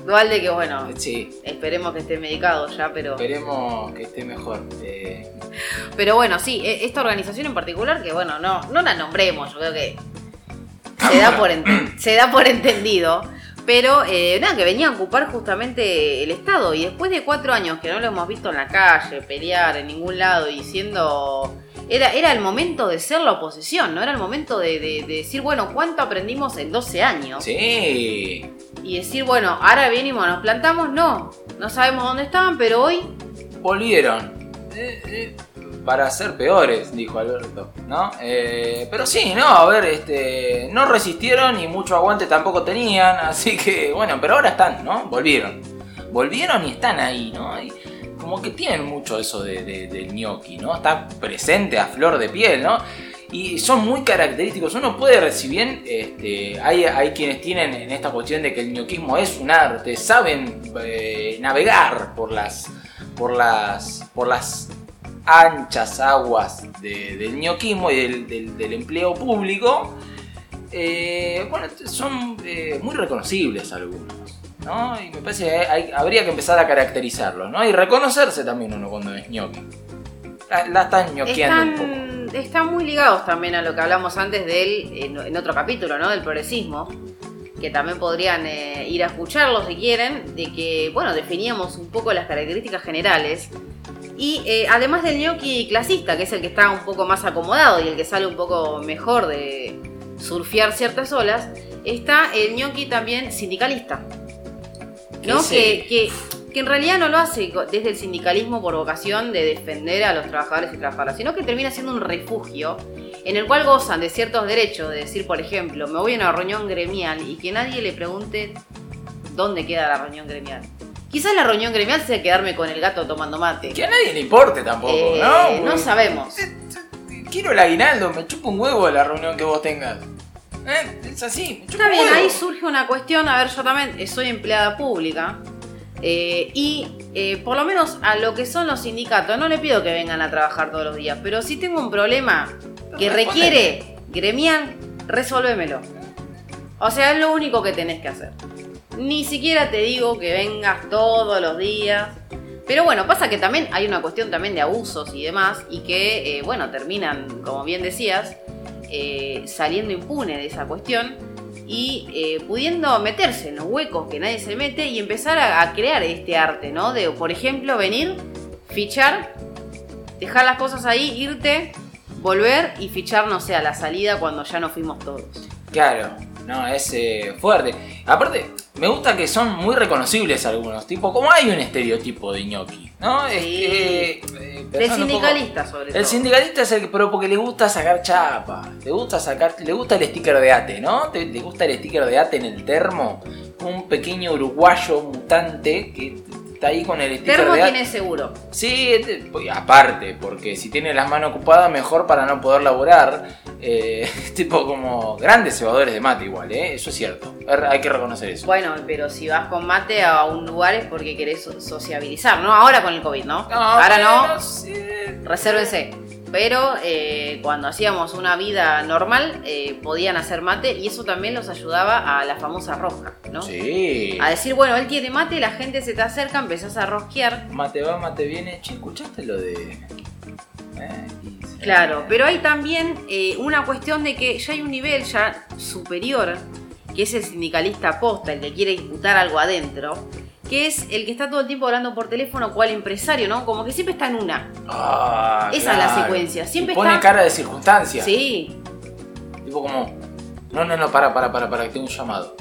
Dualde, que bueno,
Sí,
esperemos que esté medicado ya, pero.
esperemos que esté mejor. Eh,
Pero bueno, sí, e- esta organización en particular, que bueno, no, no la nombremos, yo creo que se da por, se da por entendido. Pero eh, nada, que venía a ocupar justamente el Estado. Y después de cuatro años que no lo hemos visto en la calle, pelear en ningún lado y siendo. Era, era el momento de ser la oposición, ¿no? Era el momento de, de- de decir, bueno, ¿cuánto aprendimos en 12 años?
sí,
Y decir, bueno, ahora venimos, nos plantamos, no. No sabemos dónde estaban, pero hoy
volvieron. Eh, eh, para ser peores, dijo Alberto, ¿no? Eh, pero sí, no, a ver, este, no resistieron y mucho aguante tampoco tenían, [laughs] así que, bueno, pero ahora están, ¿no? Volvieron. Volvieron y están ahí, ¿no? Como que tienen mucho eso de, de- del gnocchi, ¿no? Está presente a flor de piel, ¿no? Y son muy característicos. Uno puede, bien este, hay, hay quienes tienen en esta cuestión de que el ñoquismo es un arte, saben eh, navegar por las, por las, por las anchas aguas de- del ñoquismo y del, del- del empleo público, eh, bueno, son eh, muy reconocibles algunos. ¿no? Y me parece que hay- habría que empezar a caracterizarlos, ¿no? Y reconocerse también uno cuando es ñoqui. La, la están ñoqueando un poco.
Están, muy ligados también a lo que hablamos antes de él en, en otro capítulo, ¿no? Del progresismo. Que también podrían eh, ir a escucharlo si quieren. De que, bueno, definíamos un poco las características generales. Y eh, además del gnocchi clasista, que es el que está un poco más acomodado y el que sale un poco mejor de surfear ciertas olas, está el gnocchi también sindicalista. ¿no? Que, que, que en realidad no lo hace desde el sindicalismo por vocación de defender a los trabajadores y trabajadoras, sino que termina siendo un refugio en el cual gozan de ciertos derechos, de decir, por ejemplo, me voy a una reunión gremial y que nadie le pregunte dónde queda la reunión gremial. Quizás la reunión gremial sea quedarme con el gato tomando mate.
Que a nadie le importe tampoco,
Eh,
¿no?
no sabemos.
Quiero el aguinaldo, me chupa un huevo la reunión que vos tengas. ¿eh? Es así.
Está bien, ahí surge una cuestión, a ver, yo también soy empleada pública. eh, y eh, por lo menos a lo que son los sindicatos, no le pido que vengan a trabajar todos los días, pero si tengo un problema que requiere gremial, resolvémelo. O sea, es lo único que tenés que hacer. Ni siquiera te digo que vengas todos los días. Pero bueno, pasa que también hay una cuestión también de abusos y demás, y que, eh, bueno, terminan, como bien decías, eh, saliendo impune de esa cuestión y eh, pudiendo meterse en los huecos que nadie se mete y empezar a, a crear este arte, ¿no? De, por ejemplo, venir, fichar, dejar las cosas ahí, irte, volver y fichar, no sé, a la salida cuando ya no fuimos todos.
Claro, no, es eh, fuerte. Aparte, me gusta que son muy reconocibles algunos. Tipo, como hay un estereotipo de ñoqui, ¿no? Es
Sí.
que, eh, un poco-
sindicalista, sobre todo.
El sindicalista es el que, pero porque le gusta sacar chapa, le gusta sacar, le gusta el sticker de ATE, ¿no? Le gusta el sticker de ATE en el termo, un pequeño uruguayo mutante que está ahí con el sticker
Termo
de
tiene seguro.
Sí, este, pues, aparte, porque si tiene las manos ocupadas, mejor para no poder laburar. Eh, [laughs] tipo como grandes cebadores de mate igual, ¿eh? Eso es cierto. Er- Hay que reconocer eso.
Bueno, pero si vas con mate a un lugar es porque querés so- sociabilizar, ¿no? Ahora con el COVID, ¿no? Ahora no,
sí.
resérvense. Pero eh, cuando hacíamos una vida normal, eh, podían hacer mate y eso también los ayudaba a la famosa rosca, ¿no?
Sí.
A decir, bueno, él tiene mate, la gente se te acerca, empezás a rosquear.
Mate va, mate viene. Che, ¿escuchaste lo de...? Eh,
Claro, pero hay también eh, una cuestión de que ya hay un nivel ya superior, que es el sindicalista posta, el que quiere disputar algo adentro, que es el que está todo el tiempo hablando por teléfono, cual empresario, ¿no? Como que siempre está en una.
Ah,
Esa es la secuencia, siempre
Y pone
está-
cara de circunstancia.
Sí,
Tipo como... No, no, no, para, para, para, para, que tengo un llamado.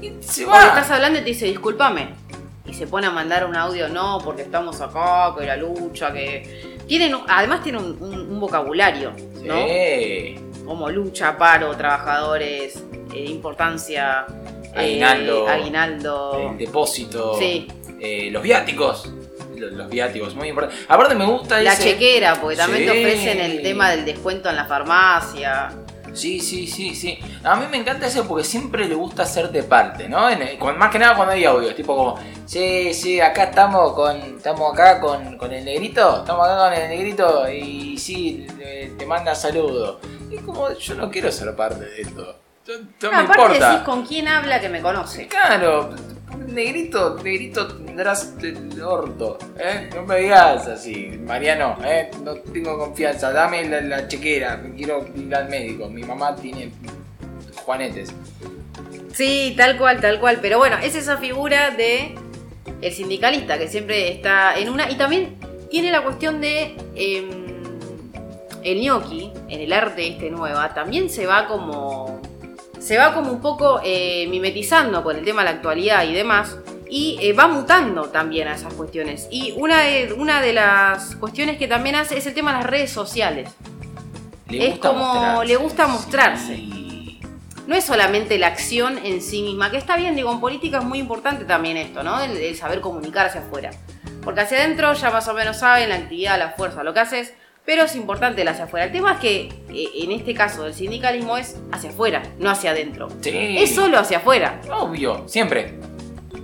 Y se
o le
va.
estás hablando y te dice, discúlpame. Y se pone a mandar un audio, no, porque estamos acá, que la lucha, que... Tienen, además tiene un, un- un vocabulario, ¿no?
Sí.
como lucha, paro, trabajadores, eh, importancia,
Aguinaldo.
aguinaldo.
El depósito.
Sí.
eh, los viáticos. Los, viáticos, muy importante. Aparte me gusta
La
ese-
chequera, porque también te ofrecen el tema del descuento en la farmacia.
Sí, sí, sí, sí. A mí me encanta eso porque siempre le gusta hacerte parte, ¿no? En más que nada cuando hay audios, tipo como, sí, sí, acá estamos con, estamos acá con, con el negrito, estamos acá con el negrito y sí, le- te manda saludos. Y como, yo no quiero ser parte de esto. Yo- No, me
aparte
importa.
decís con quién habla que me conoce.
Claro, negrito, negrito tendrás el orto, ¿eh? No me digas así, Mariano, ¿eh? No tengo confianza, dame la, la chequera, quiero ir al médico, mi mamá tiene juanetes.
Sí, tal cual, tal cual. Pero bueno, es esa figura de el sindicalista que siempre está en una. Y también tiene la cuestión de. em, el gnocchi, en el arte este nueva, también se va como. Se va como un poco eh, mimetizando con el tema de la actualidad y demás. Y eh, va mutando también a esas cuestiones. Y una de, una de las cuestiones que también hace es el tema de las redes sociales.
Le
Es como- le gusta mostrarse.
Sí.
No es solamente la acción en sí misma, que está bien, digo, en política es muy importante también esto, ¿no? El, el saber comunicar hacia afuera. Porque hacia adentro ya más o menos saben la actividad, la fuerza, lo que haces, pero es importante el hacia afuera. El tema es que eh, en este caso del sindicalismo es hacia afuera, no hacia adentro.
Sí.
Es solo hacia afuera.
Obvio, siempre.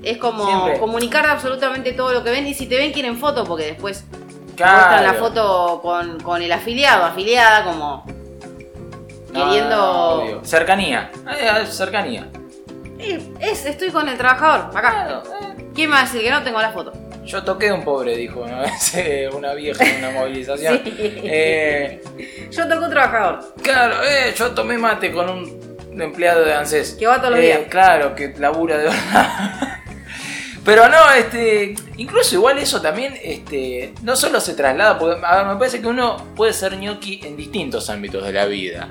Es como
Siempre.
comunicar absolutamente todo lo que ven y si te ven quieren foto porque después
Claro.
muestran la foto con, con el afiliado, afiliada, como queriendo...
no, obvio. Cercanía. Eh, cercanía.
Es, estoy con el trabajador, acá.
Claro, eh.
¿Quién me va a decir que no tengo la foto?
Yo toqué a un pobre, dijo una [laughs] vez una vieja en una movilización. [laughs]
Sí.
Eh,
Yo toco un trabajador.
Claro, eh, yo tomé mate con un empleado de ANSES.
Que va todos los
Eh,
días.
Claro, que labura de verdad. [laughs] Pero no, este, incluso igual eso también, este, no solo se traslada, porque a ver, me parece que uno puede ser ñoqui en distintos ámbitos de la vida.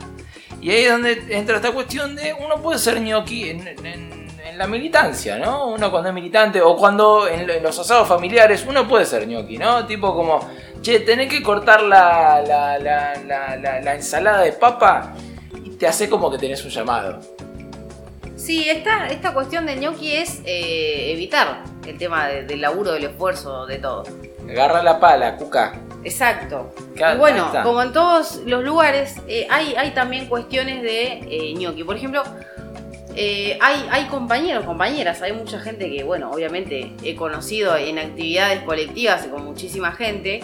Y ahí es donde entra esta cuestión de uno puede ser ñoqui en, en- en la militancia, ¿no? Uno cuando es militante o cuando en, en los asados familiares uno puede ser ñoqui, ¿no? Tipo como, che, tenés que cortar la, la, la, la, la- la ensalada de papa y te hace como que tenés un llamado.
Sí, esta, esta cuestión de ñoqui es eh, evitar el tema de- del laburo, del esfuerzo, de todo.
Agarra la pala, cuca.
Exacto. Y bueno, como en todos los lugares, eh, hay, hay también cuestiones de eh, ñoqui. Por ejemplo, eh, hay, hay compañeros, compañeras, hay mucha gente que, bueno, obviamente he conocido en actividades colectivas con muchísima gente.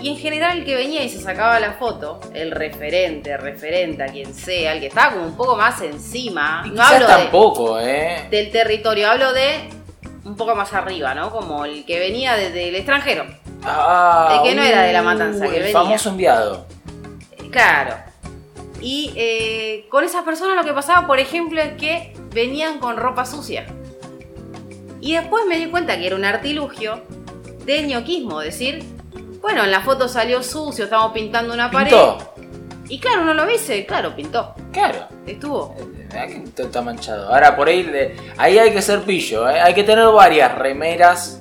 Y en general el que venía y se sacaba la foto, el referente, referente, a quien sea, el que estaba como un poco más encima.
Y
No hablo de,
tampoco, ¿eh?
del territorio, hablo de un poco más arriba, ¿no? Como el que venía desde el extranjero.
Ah,
El que no era de la matanza, que
el
venía.
famoso enviado.
Claro. Y eh, con esas personas lo que pasaba, por ejemplo, es que venían con ropa sucia. Y después me di cuenta que era un artilugio de ñoquismo, decir, bueno, en la foto salió sucio, estamos pintando una pared.
Pintó.
Y claro, uno lo dice, claro, pintó.
Claro.
Estuvo.
Que esto está manchado. Ahora por ahí, ahí hay que ser pillo, ¿eh? hay que tener varias remeras.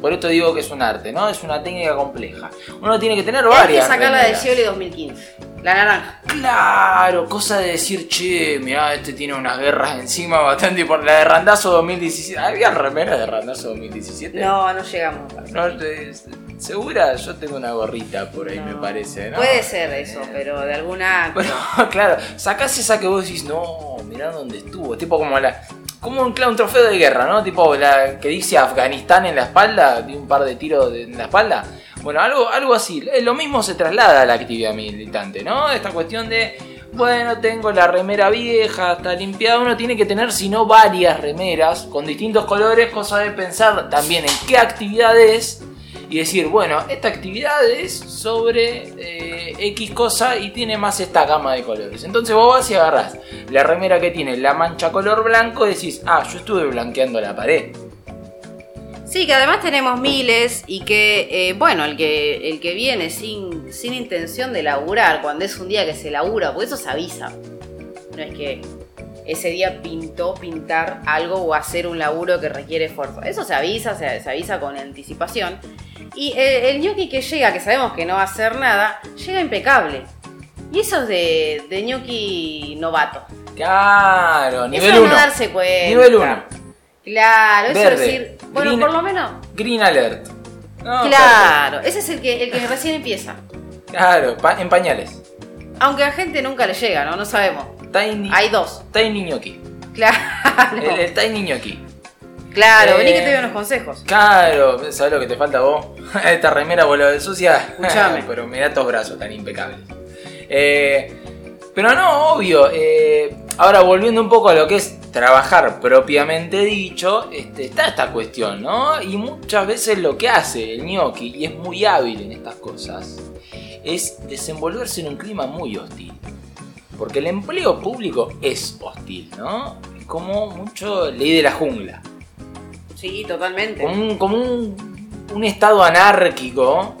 Por esto digo que es un arte, ¿no? Es una técnica compleja. Uno tiene que tener
Hay que
varias.
sacarla de
remeras.
Scioli 2015. La naranja.
Claro, cosa de decir, che, mirá, este tiene unas guerras encima bastante por la de Randazo 2017. ¿Había remeras de Randazo 2017?
No, no llegamos.
No, ¿Segura? Yo tengo una gorrita por ahí,
No.
me parece, ¿no?
Puede ser eso,
Eh,
pero de alguna... [laughs]
Bueno, claro, sacás esa que vos decís, no, mirá dónde estuvo. Tipo como la. Como un, un trofeo de guerra, ¿no? Tipo la que dice Afganistán en la espalda, de un par de tiros en la espalda. Bueno, algo, algo así. Eh, Lo mismo se traslada a la actividad militante, ¿no? Esta cuestión de. Bueno, tengo la remera vieja, está limpiada. Uno tiene que tener, si no, varias remeras con distintos colores, cosa de pensar también en qué actividad es y decir, bueno, esta actividad es sobre eh, X cosa y tiene más esta gama de colores. Entonces vos vas y agarrás la remera que tiene la mancha color blanco y decís, ah, yo estuve blanqueando la pared.
Sí, que además tenemos miles y que, eh, bueno, el que, el que viene sin, sin intención de laburar, cuando es un día que se labura, porque eso se avisa. No es que ese día pintó pintar algo o hacer un laburo que requiere esfuerzo. Eso se avisa, se, se avisa con anticipación. Y eh, el ñoqui que llega, que sabemos que no va a hacer nada, llega impecable. Y eso es de, de ñoqui novato.
Claro, nivel
eso es
1.
no darse cuenta.
Nivel 1.
Claro, eso es decir, bueno,
green-
por lo menos
Green alert. No,
Claro, ese es el que, el que recién empieza.
Claro, pa- en pañales.
Aunque a gente nunca le llega, ¿no? No sabemos.
Tiny,
Hay dos.
tiny ñoqui.
Claro.
El, el tiny ñoqui.
Claro,
Eh,
vení que te doy unos consejos.
Claro, ¿sabes lo que te falta vos? [laughs] Esta remera vuelo de sucia.
Escuchame. [laughs]
Pero mirá estos brazos tan impecables. Eh, pero no, obvio. eh, ahora volviendo un poco a lo que es trabajar propiamente dicho, este, está esta cuestión, ¿no? Y muchas veces lo que hace el gnocchi, y es muy hábil en estas cosas, es desenvolverse en un clima muy hostil. Porque el empleo público es hostil, ¿no? Como mucho ley de la jungla
Sí, totalmente.
como un, como un, un estado anárquico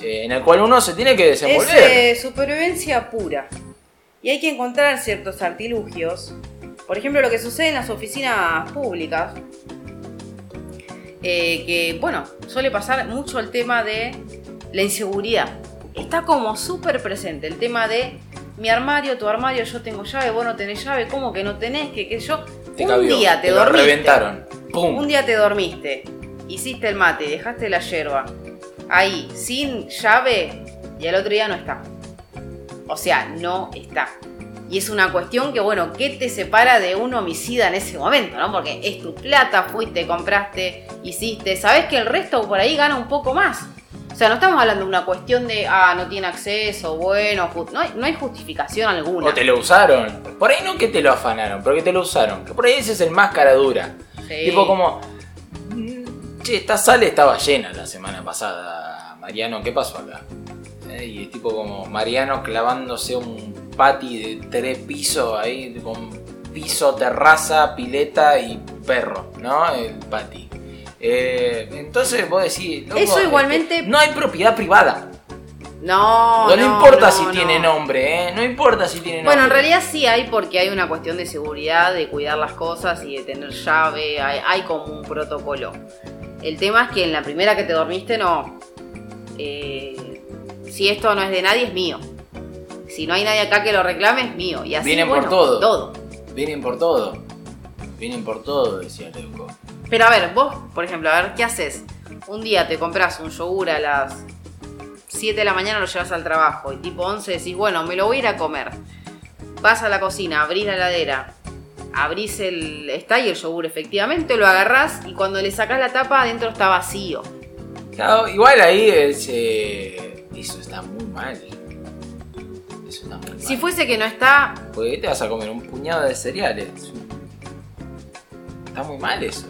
eh, en el cual uno se tiene que
Es
desenvolver.
eh, supervivencia pura. Y hay que encontrar ciertos artilugios. Por ejemplo, lo que sucede en las oficinas públicas. eh, que, bueno, suele pasar mucho el tema de la inseguridad. Está como súper presente el tema de mi armario, tu armario, yo tengo llave, vos no tenés llave, ¿cómo que no tenés? Que, que yo.
Te
un
cabió,
día te,
lo
dormiste.
reventaron. ¡Pum!
Un día te dormiste, hiciste el mate, dejaste la yerba ahí sin llave y al otro día no está. O sea, no está. Y es una cuestión que, bueno, ¿qué te separa de un homicida en ese momento, no? Porque es tu plata, fuiste, compraste, hiciste. Sabes que el resto por ahí gana un poco más. O sea, no estamos hablando de una cuestión de, ah, no tiene acceso, bueno, no hay, no hay justificación alguna.
O te lo usaron. Por ahí no que te lo afanaron, pero que te lo usaron. Que por ahí ese es el más cara dura.
Sí.
Tipo como. mm, Che, esta sala estaba llena la semana pasada. Mariano, ¿qué pasó acá? Eh, Y tipo como Mariano clavándose un patio de tres pisos ahí con piso, terraza, pileta y perro, ¿no? El patio. Eh, entonces vos decís, loco,
Eso
es que
igualmente-
no hay propiedad privada.
No,
no,
no,
importa
no,
si
no.
tiene nombre, ¿eh? No importa si tiene nombre.
Bueno, en realidad sí hay porque hay una cuestión de seguridad, de cuidar las cosas y de tener llave, hay, hay como un protocolo. El tema es que en la primera que te dormiste no. Eh, si esto no es de nadie, es mío. Si no hay nadie acá que lo reclame, es mío. Y así,
Vienen por todo.
todo.
Vienen por todo. Vienen por todo, decía Leuco.
Pero a ver, vos, por ejemplo, a ver, ¿qué haces? Un día te compras un yogur a las 7 de la mañana lo llevas al trabajo y tipo 11 decís, bueno, me lo voy a ir a comer. Vas a la cocina, abrís la heladera, abrís el... Está ahí el yogur efectivamente, lo agarrás y cuando le sacás la tapa adentro está vacío.
Claro, igual ahí es, eh, eso está muy mal. Eso está muy mal.
Si fuese que no está,
Porque te vas a comer un puñado de cereales. Está muy mal eso.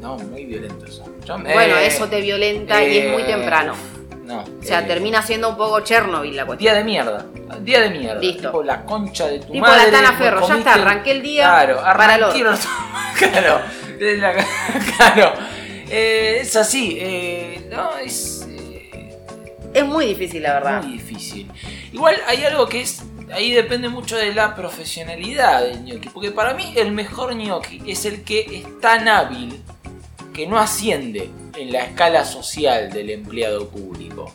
No, muy violento eso. Yo me-
bueno, eso te violenta y es muy
eh,
temprano.
No.
O sea,
eh,
termina siendo un poco Chernobyl la cuestión.
Día de mierda. Día de mierda.
Listo.
Tipo la concha de tu
Tipo
madre.
la Tana Ferro, ya está, arranqué el día
Claro,
para el
los- [laughs] Claro. es [laughs] claro. Eh, es así. no, es.
Es muy difícil, la verdad.
muy difícil. Igual hay algo que es. Ahí depende mucho de la profesionalidad del gnocchi. Porque para mí el mejor gnocchi es el que es tan hábil que no asciende en la escala social del empleado público.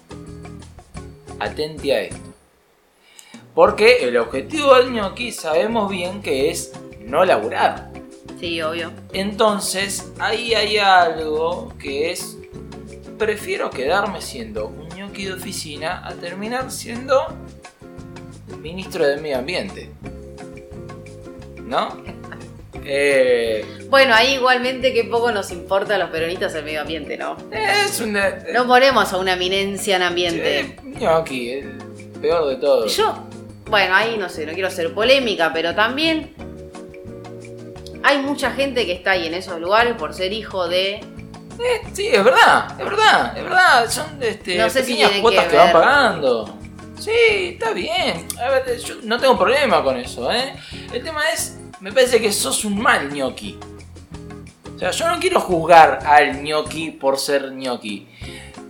Atente a esto. Porque el objetivo del gnocchi sabemos bien que es no laburar.
Sí, obvio.
Entonces, ahí hay algo que es. Prefiero quedarme siendo un ñoqui de oficina a terminar siendo ministro del medio ambiente. ¿No? Eh,
Bueno, ahí igualmente que poco nos importa a los peronistas el medio ambiente, ¿no?
es un.
No ponemos a una eminencia en ambiente.
eh, ñoqui, el peor de todos.
Yo, bueno, ahí no sé, no quiero ser polémica, pero también hay mucha gente que está ahí en esos lugares por ser hijo de...
Eh, sí, es verdad, es verdad, es verdad. Son este,
No sé si
pequeñas
tiene
cuotas
que
que, van pagando. Sí, está bien. A ver, yo no tengo problema con eso, ¿eh? El tema es, me parece que sos un mal ñoqui. O sea, yo no quiero juzgar al ñoqui por ser ñoqui.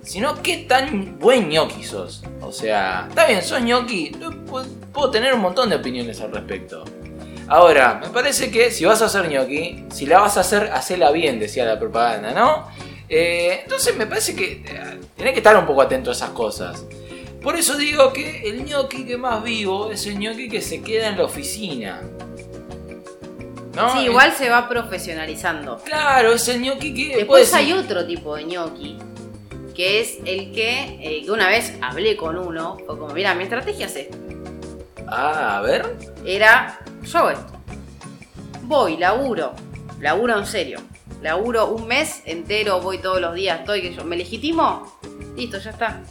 Sino qué tan buen ñoqui sos. O sea, está bien, sos ñoqui. Puedo, puedo tener un montón de opiniones al respecto. Ahora, me parece que si vas a hacer ñoqui, si la vas a hacer, hacela bien, decía la propaganda, ¿no? Eh, entonces me parece que eh, tenés que estar un poco atento a esas cosas. Por eso digo que el ñoqui que más vivo es el ñoqui que se queda en la oficina. ¿No?
Sí, igual se va profesionalizando.
Claro, es el ñoqui que.
Después hay otro tipo de ñoqui, que es el que, eh, que una vez hablé con uno, fue como, mira, mi estrategia es esta.
Ah, a ver.
Era, yo hago esto. Voy, laburo, laburo en serio. Laburo un mes entero, voy todos los días, estoy que yo. ¿Me legitimo? Listo, ya está.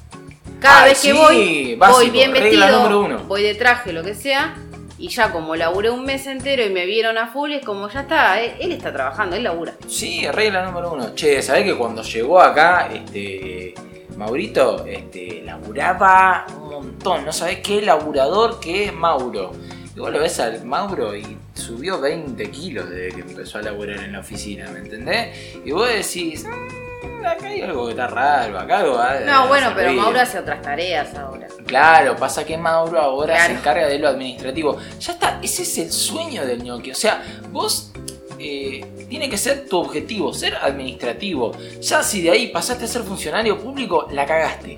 Cada vez que
sí,
voy,
básico,
voy bien vestido, voy de traje, lo que sea. Y ya como laburé un mes entero y me vieron a full, es como ya está, él, está trabajando, él labura.
Sí, regla número uno. Che, ¿sabés que cuando llegó acá, este. Maurito, este, laburaba un montón. No sabés qué laburador que es Mauro. Y vos lo ves al Mauro y subió 20 kilos desde que empezó a laburar en la oficina, ¿me entendés? Y vos decís, "Mm, acá hay algo que está raro, acá algo va
No, bueno, pero
servir".
Mauro hace otras tareas ahora.
Claro, pasa que Mauro ahora
Claro.
se encarga de lo administrativo. Ya está, ese es el sueño del ñoqui. O sea, vos eh, tiene que ser tu objetivo, ser administrativo. Ya si de ahí pasaste a ser funcionario público, la cagaste.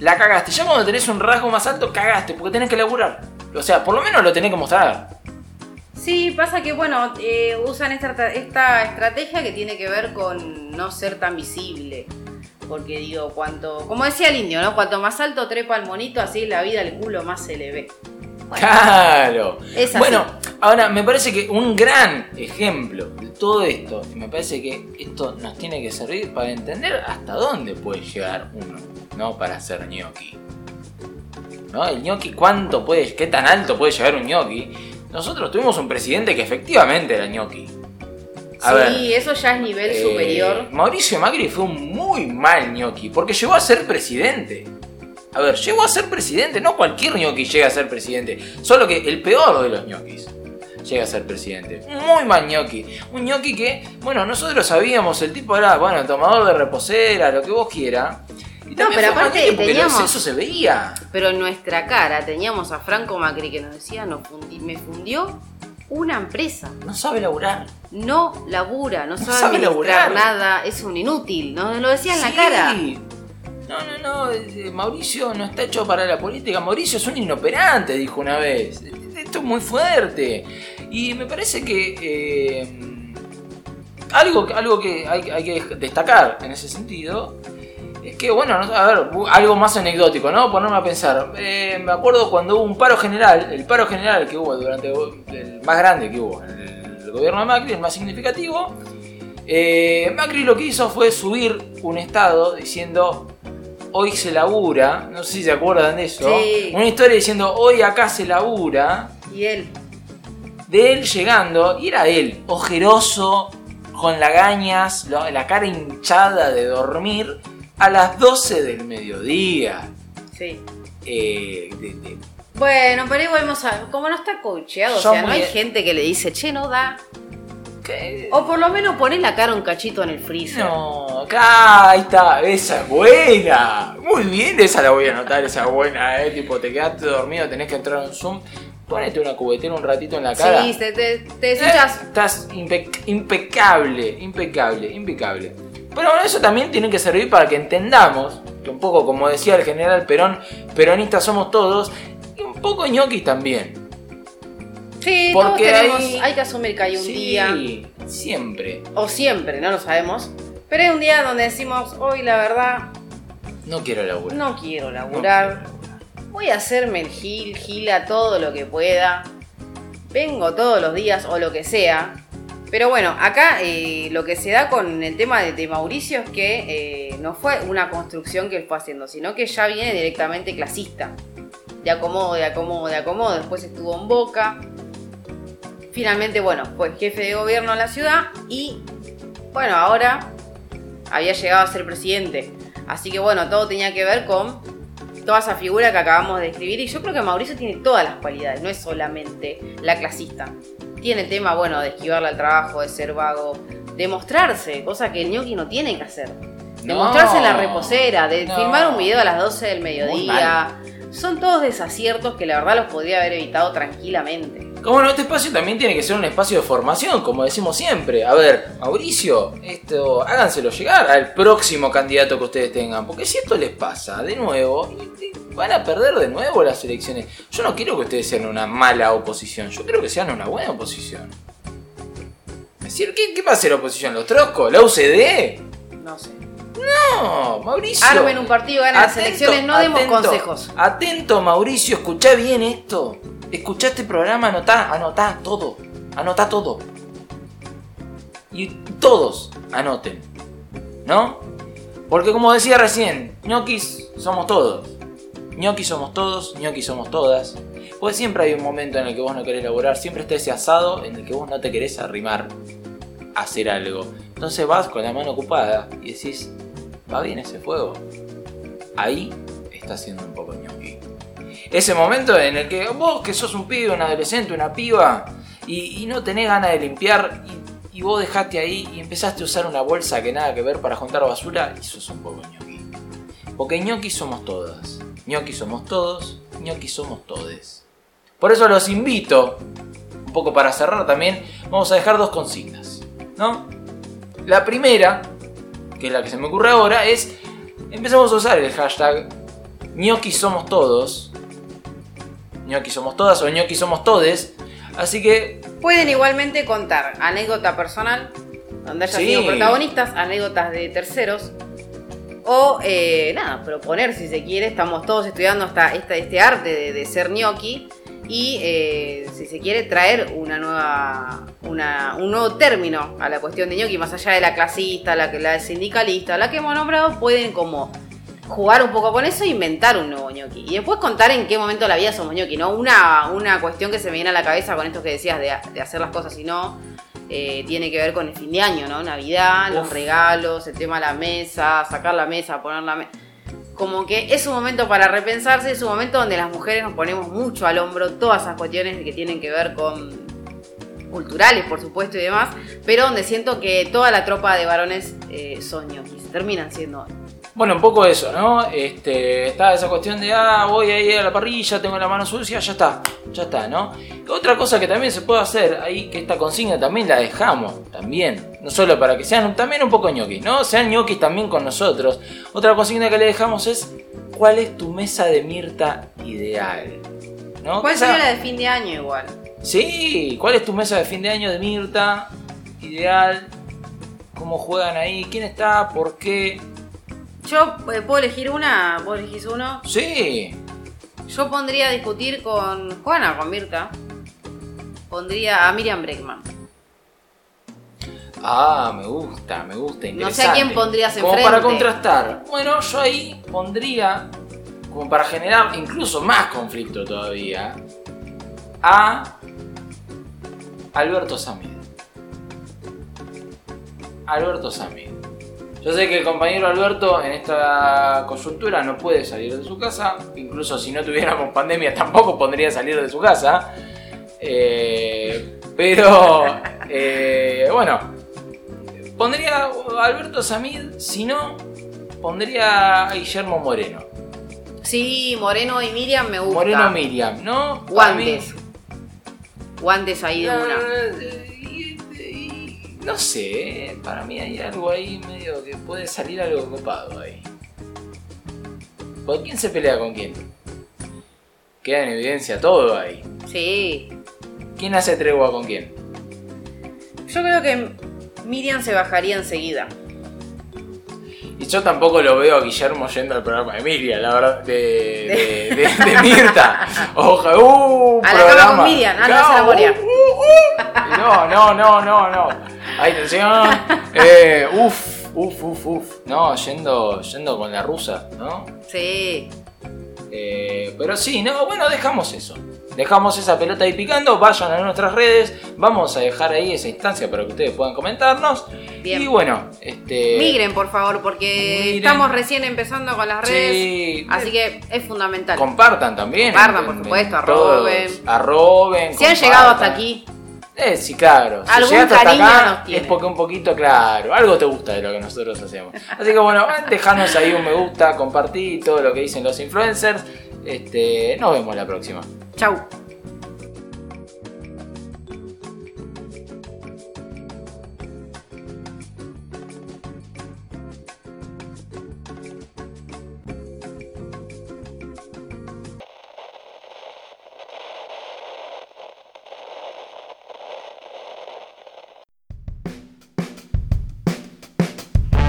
La cagaste. Ya cuando tenés un rasgo más alto, cagaste, porque tenés que laburar. O sea, por lo menos lo tenés que mostrar.
Sí, pasa que, bueno, eh, usan esta, esta estrategia que tiene que ver con no ser tan visible. Porque digo, cuanto, como decía el indio, ¿no? Cuanto más alto trepa el monito, así la vida el culo más se le ve. Bueno,
Claro.
es así.
Bueno, ahora me parece que un gran ejemplo de todo esto, y me parece que esto nos tiene que servir para entender hasta dónde puede llegar uno, ¿no? Para ser ñoqui. ¿No? El ñoqui, ¿cuánto puede, qué tan alto puede llegar un ñoqui? Nosotros tuvimos un presidente que efectivamente era ñoqui. A
sí,
ver,
eso ya es nivel
eh,
superior.
Mauricio Macri fue un muy mal ñoqui, porque llegó a ser presidente. A ver, llegó a ser presidente, no cualquier ñoqui llega a ser presidente, solo que el peor de los ñoquis llega a ser presidente. Muy mal ñoqui. Un ñoqui que, bueno, nosotros sabíamos, el tipo era, bueno, tomador de reposera, lo que vos quieras. Y también
pero aparte teníamos-
eso se veía.
Pero en nuestra cara teníamos a Franco Macri que nos decía, no fundi- me fundió una empresa.
No sabe laburar.
No labura, no,
No
sabe,
laburar.
nada, es un inútil. Nos lo decía en la cara.
No, no, no, eh, Mauricio no está hecho para la política. Mauricio es un inoperante, dijo una vez. Esto es muy fuerte. Y me parece que eh, algo, algo que hay, hay que destacar en ese sentido Es que bueno, no- a ver, algo más anecdótico, ¿no? Ponerme a pensar. Eh, me acuerdo cuando hubo un paro general, el paro general que hubo durante el más grande que hubo en el gobierno de Macri, el más significativo. eh, Macri lo que hizo fue subir un estado diciendo hoy se labura, no sé si se acuerdan de eso.
Sí.
Una historia diciendo hoy acá se labura
Y él.
de él llegando, y era él, ojeroso, con lagañas, la cara hinchada de dormir, a las 12 del mediodía.
Sí.
Eh, de- de-
Bueno, pero igual. Como no está coacheado, o sea, no hay gente que le dice, che, no da.
¿qué?
O por lo menos pones la cara un cachito en el freezer.
No, acá, ahí está, esa es buena. Muy bien, esa la voy a anotar, esa es buena, eh. Tipo, te quedaste dormido, tenés que entrar en Zoom, ponete una cubetera un ratito en la cara.
Sí, te, te, te
Eh. Estás impe- impecable, impecable, impecable. Pero bueno, eso también tiene que servir para que entendamos que un poco, como decía el general Perón, peronistas somos todos, y un poco ñoquis también.
Sí, todos
porque
tenemos.
hay-
Hay que asumir que hay un
sí,
día.
siempre.
O siempre, no lo sabemos. Pero hay un día donde decimos, hoy la verdad,
No quiero laburar.
no quiero
No
laburar.
quiero laburar.
Voy a hacerme el gil, gila todo lo que pueda. Vengo todos los días o lo que sea. Pero bueno, acá eh, lo que se da con el tema de, Mauricio es que eh, no fue una construcción que él fue haciendo, sino que ya viene directamente clasista. De acomodo, de acomodo, de acomodo. Después estuvo en Boca. Finalmente, bueno, fue jefe de gobierno de la ciudad y, bueno, ahora había llegado a ser presidente. Así que, bueno, todo tenía que ver con toda esa figura que acabamos de describir. Y yo creo que Mauricio tiene todas las cualidades, no es solamente la clasista. Tiene el tema, bueno, de esquivarle al trabajo, de ser vago, de mostrarse, cosa que el ñoqui no tiene que hacer. De
No.
mostrarse en la reposera, de
No.
filmar un video a las 12 del mediodía. Son todos desaciertos que la verdad los podría haber evitado tranquilamente.
Como no, este espacio también tiene que ser un espacio de formación, como decimos siempre. A ver, Mauricio, esto, háganselo llegar al próximo candidato que ustedes tengan. Porque si esto les pasa de nuevo, van a perder de nuevo las elecciones. Yo no quiero que ustedes sean una mala oposición, yo quiero que sean una buena oposición. Es decir, ¿qué, qué va a ser oposición? ¿Los troscos? ¿La UCD?
No sé.
No, Mauricio.
Armen un partido, ganen las elecciones, no demos consejos.
Atento, Mauricio, escuchá bien esto. Escuchá este programa, anotá, anotá todo. Anotá todo. Y todos anoten. ¿No? Porque como decía recién, ñoquis somos todos. ñoquis somos todos, ñoquis somos todas. Pues siempre hay un momento en el que vos no querés laburar, siempre está ese asado en el que vos no te querés arrimar a hacer algo. Entonces vas con la mano ocupada y decís, va bien ese fuego. Ahí está siendo un poco. Ese momento en el que vos que sos un pibe, un adolescente, una piba, y, no tenés ganas de limpiar, y, vos dejaste ahí y empezaste a usar una bolsa que nada que ver para juntar basura, y sos un poco ñoqui. Porque ñoqui somos todas, ñoqui somos todos, ñoqui somos todes. Por eso los invito, un poco para cerrar también, vamos a dejar dos consignas, ¿no? La primera, que es la que se me ocurre ahora, es empecemos a usar el hashtag ñoqui somos todos, ñoqui somos todas o ñoqui somos todes, así que
Pueden igualmente contar anécdota personal, donde hayan
Sí.
sido protagonistas, anécdotas de terceros. O eh, nada, proponer si se quiere. Estamos todos estudiando esta- este arte de, de ser ñoqui. Y eh, si se quiere traer una nueva, una- un nuevo término a la cuestión de ñoqui, más allá de la clasista, la, la sindicalista, la que hemos nombrado, pueden como jugar un poco con eso e inventar un nuevo ñoqui. Y después contar en qué momento de la vida somos ñoqui, ¿no? Una, una cuestión que se me viene a la cabeza con esto que decías de, de hacer las cosas y no, eh, tiene que ver con el fin de año, ¿no? Navidad, los regalos, el tema de la mesa, sacar la mesa, poner la mesa. Como que es un momento para repensarse, es un momento donde las mujeres nos ponemos mucho al hombro todas esas cuestiones que tienen que ver con culturales, por supuesto, y demás, pero donde siento que toda la tropa de varones eh, son ñoquis, terminan siendo
Bueno, un poco eso, ¿no? Este, está esa cuestión de, ah, voy ahí a la parrilla, tengo la mano sucia, ya está, ya está, ¿no? Otra cosa que también se puede hacer ahí, que esta consigna también la dejamos, también, no solo para que sean también un poco ñoquis, ¿no? Sean ñoquis también con nosotros. Otra consigna que le dejamos es, ¿cuál es tu mesa de Mirta ideal? ¿No?
¿Cuál sería la de fin de año igual?
Sí, ¿cuál es tu mesa de fin de año de Mirta? Ideal. ¿Cómo juegan ahí? ¿Quién está? ¿Por qué?
Yo eh, puedo elegir una, vos elegís uno.
Sí.
Yo pondría a discutir con Juana, con Mirta. Pondría a Miriam Breckman.
Ah, me gusta, me gusta.
No sé a quién
interesante.
pondrías
Como
enfrente.
para contrastar. Bueno, yo ahí pondría, como para generar incluso más conflicto todavía, a Alberto Samid. Alberto Samid. Yo sé que el compañero Alberto en esta coyuntura no puede salir de su casa. Incluso si no tuviéramos pandemia [laughs] tampoco pondría salir de su casa. Eh, pero, eh, bueno, pondría a Alberto Samid. Si no, pondría a Guillermo Moreno.
Sí, Moreno y Miriam me gusta.
Moreno Miriam, ¿no?
Guantes. Guantes ahí de una.
No sé, eh, para mí hay algo ahí medio que puede salir algo copado ahí. ¿Por quién se pelea con quién? Queda en evidencia todo ahí.
Sí.
¿Quién hace tregua con quién?
Yo creo que Miriam se bajaría enseguida.
Y yo tampoco lo veo a Guillermo yendo al programa de Emilia, la verdad, de, de, de- de [laughs] Mirta. Oja, uh,
A la cama
programa.
con Miriam, ah, no, se la
uh, uh, uh. No, no, no, no, no. Hay tensión. Eh, uf, uf, uf, uf. No, yendo, yendo con la rusa, ¿no?
Sí.
Eh, pero sí, no, bueno, dejamos eso. Dejamos esa pelota ahí picando, vayan a nuestras redes, vamos a dejar ahí esa instancia para que ustedes puedan comentarnos.
Bien.
Y bueno, este...
Migren, por favor, porque estamos recién empezando con las redes.
Sí.
Así que es fundamental.
Compartan también.
Compartan, por supuesto,
todos.
arroben.
Arroben.
si han llegado hasta aquí,
Eh, sí, claro. Si
Algún
llegaste hasta acá, es porque un poquito, claro, algo te gusta de lo que nosotros hacemos. Así que bueno, [laughs] dejanos ahí un me gusta, compartí todo lo que dicen los influencers. Este, nos vemos la próxima.
chau.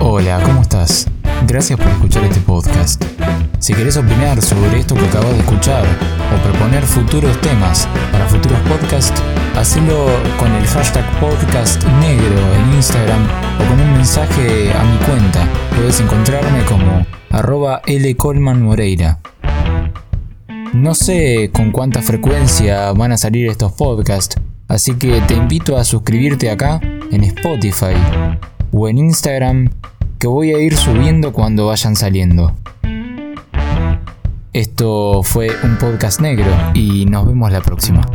Hola, ¿cómo estás? Gracias por escuchar este podcast. Si querés opinar sobre esto que acabas de escuchar o proponer futuros temas para futuros podcasts, hacelo con el hashtag podcast negro en Instagram o con un mensaje a mi cuenta. Puedes encontrarme como arroba lcolmanmoreira. No sé con cuánta frecuencia van a salir estos podcasts, así que te invito a suscribirte acá en Spotify o en Instagram que voy a ir subiendo cuando vayan saliendo. Esto fue un podcast negro y nos vemos la próxima.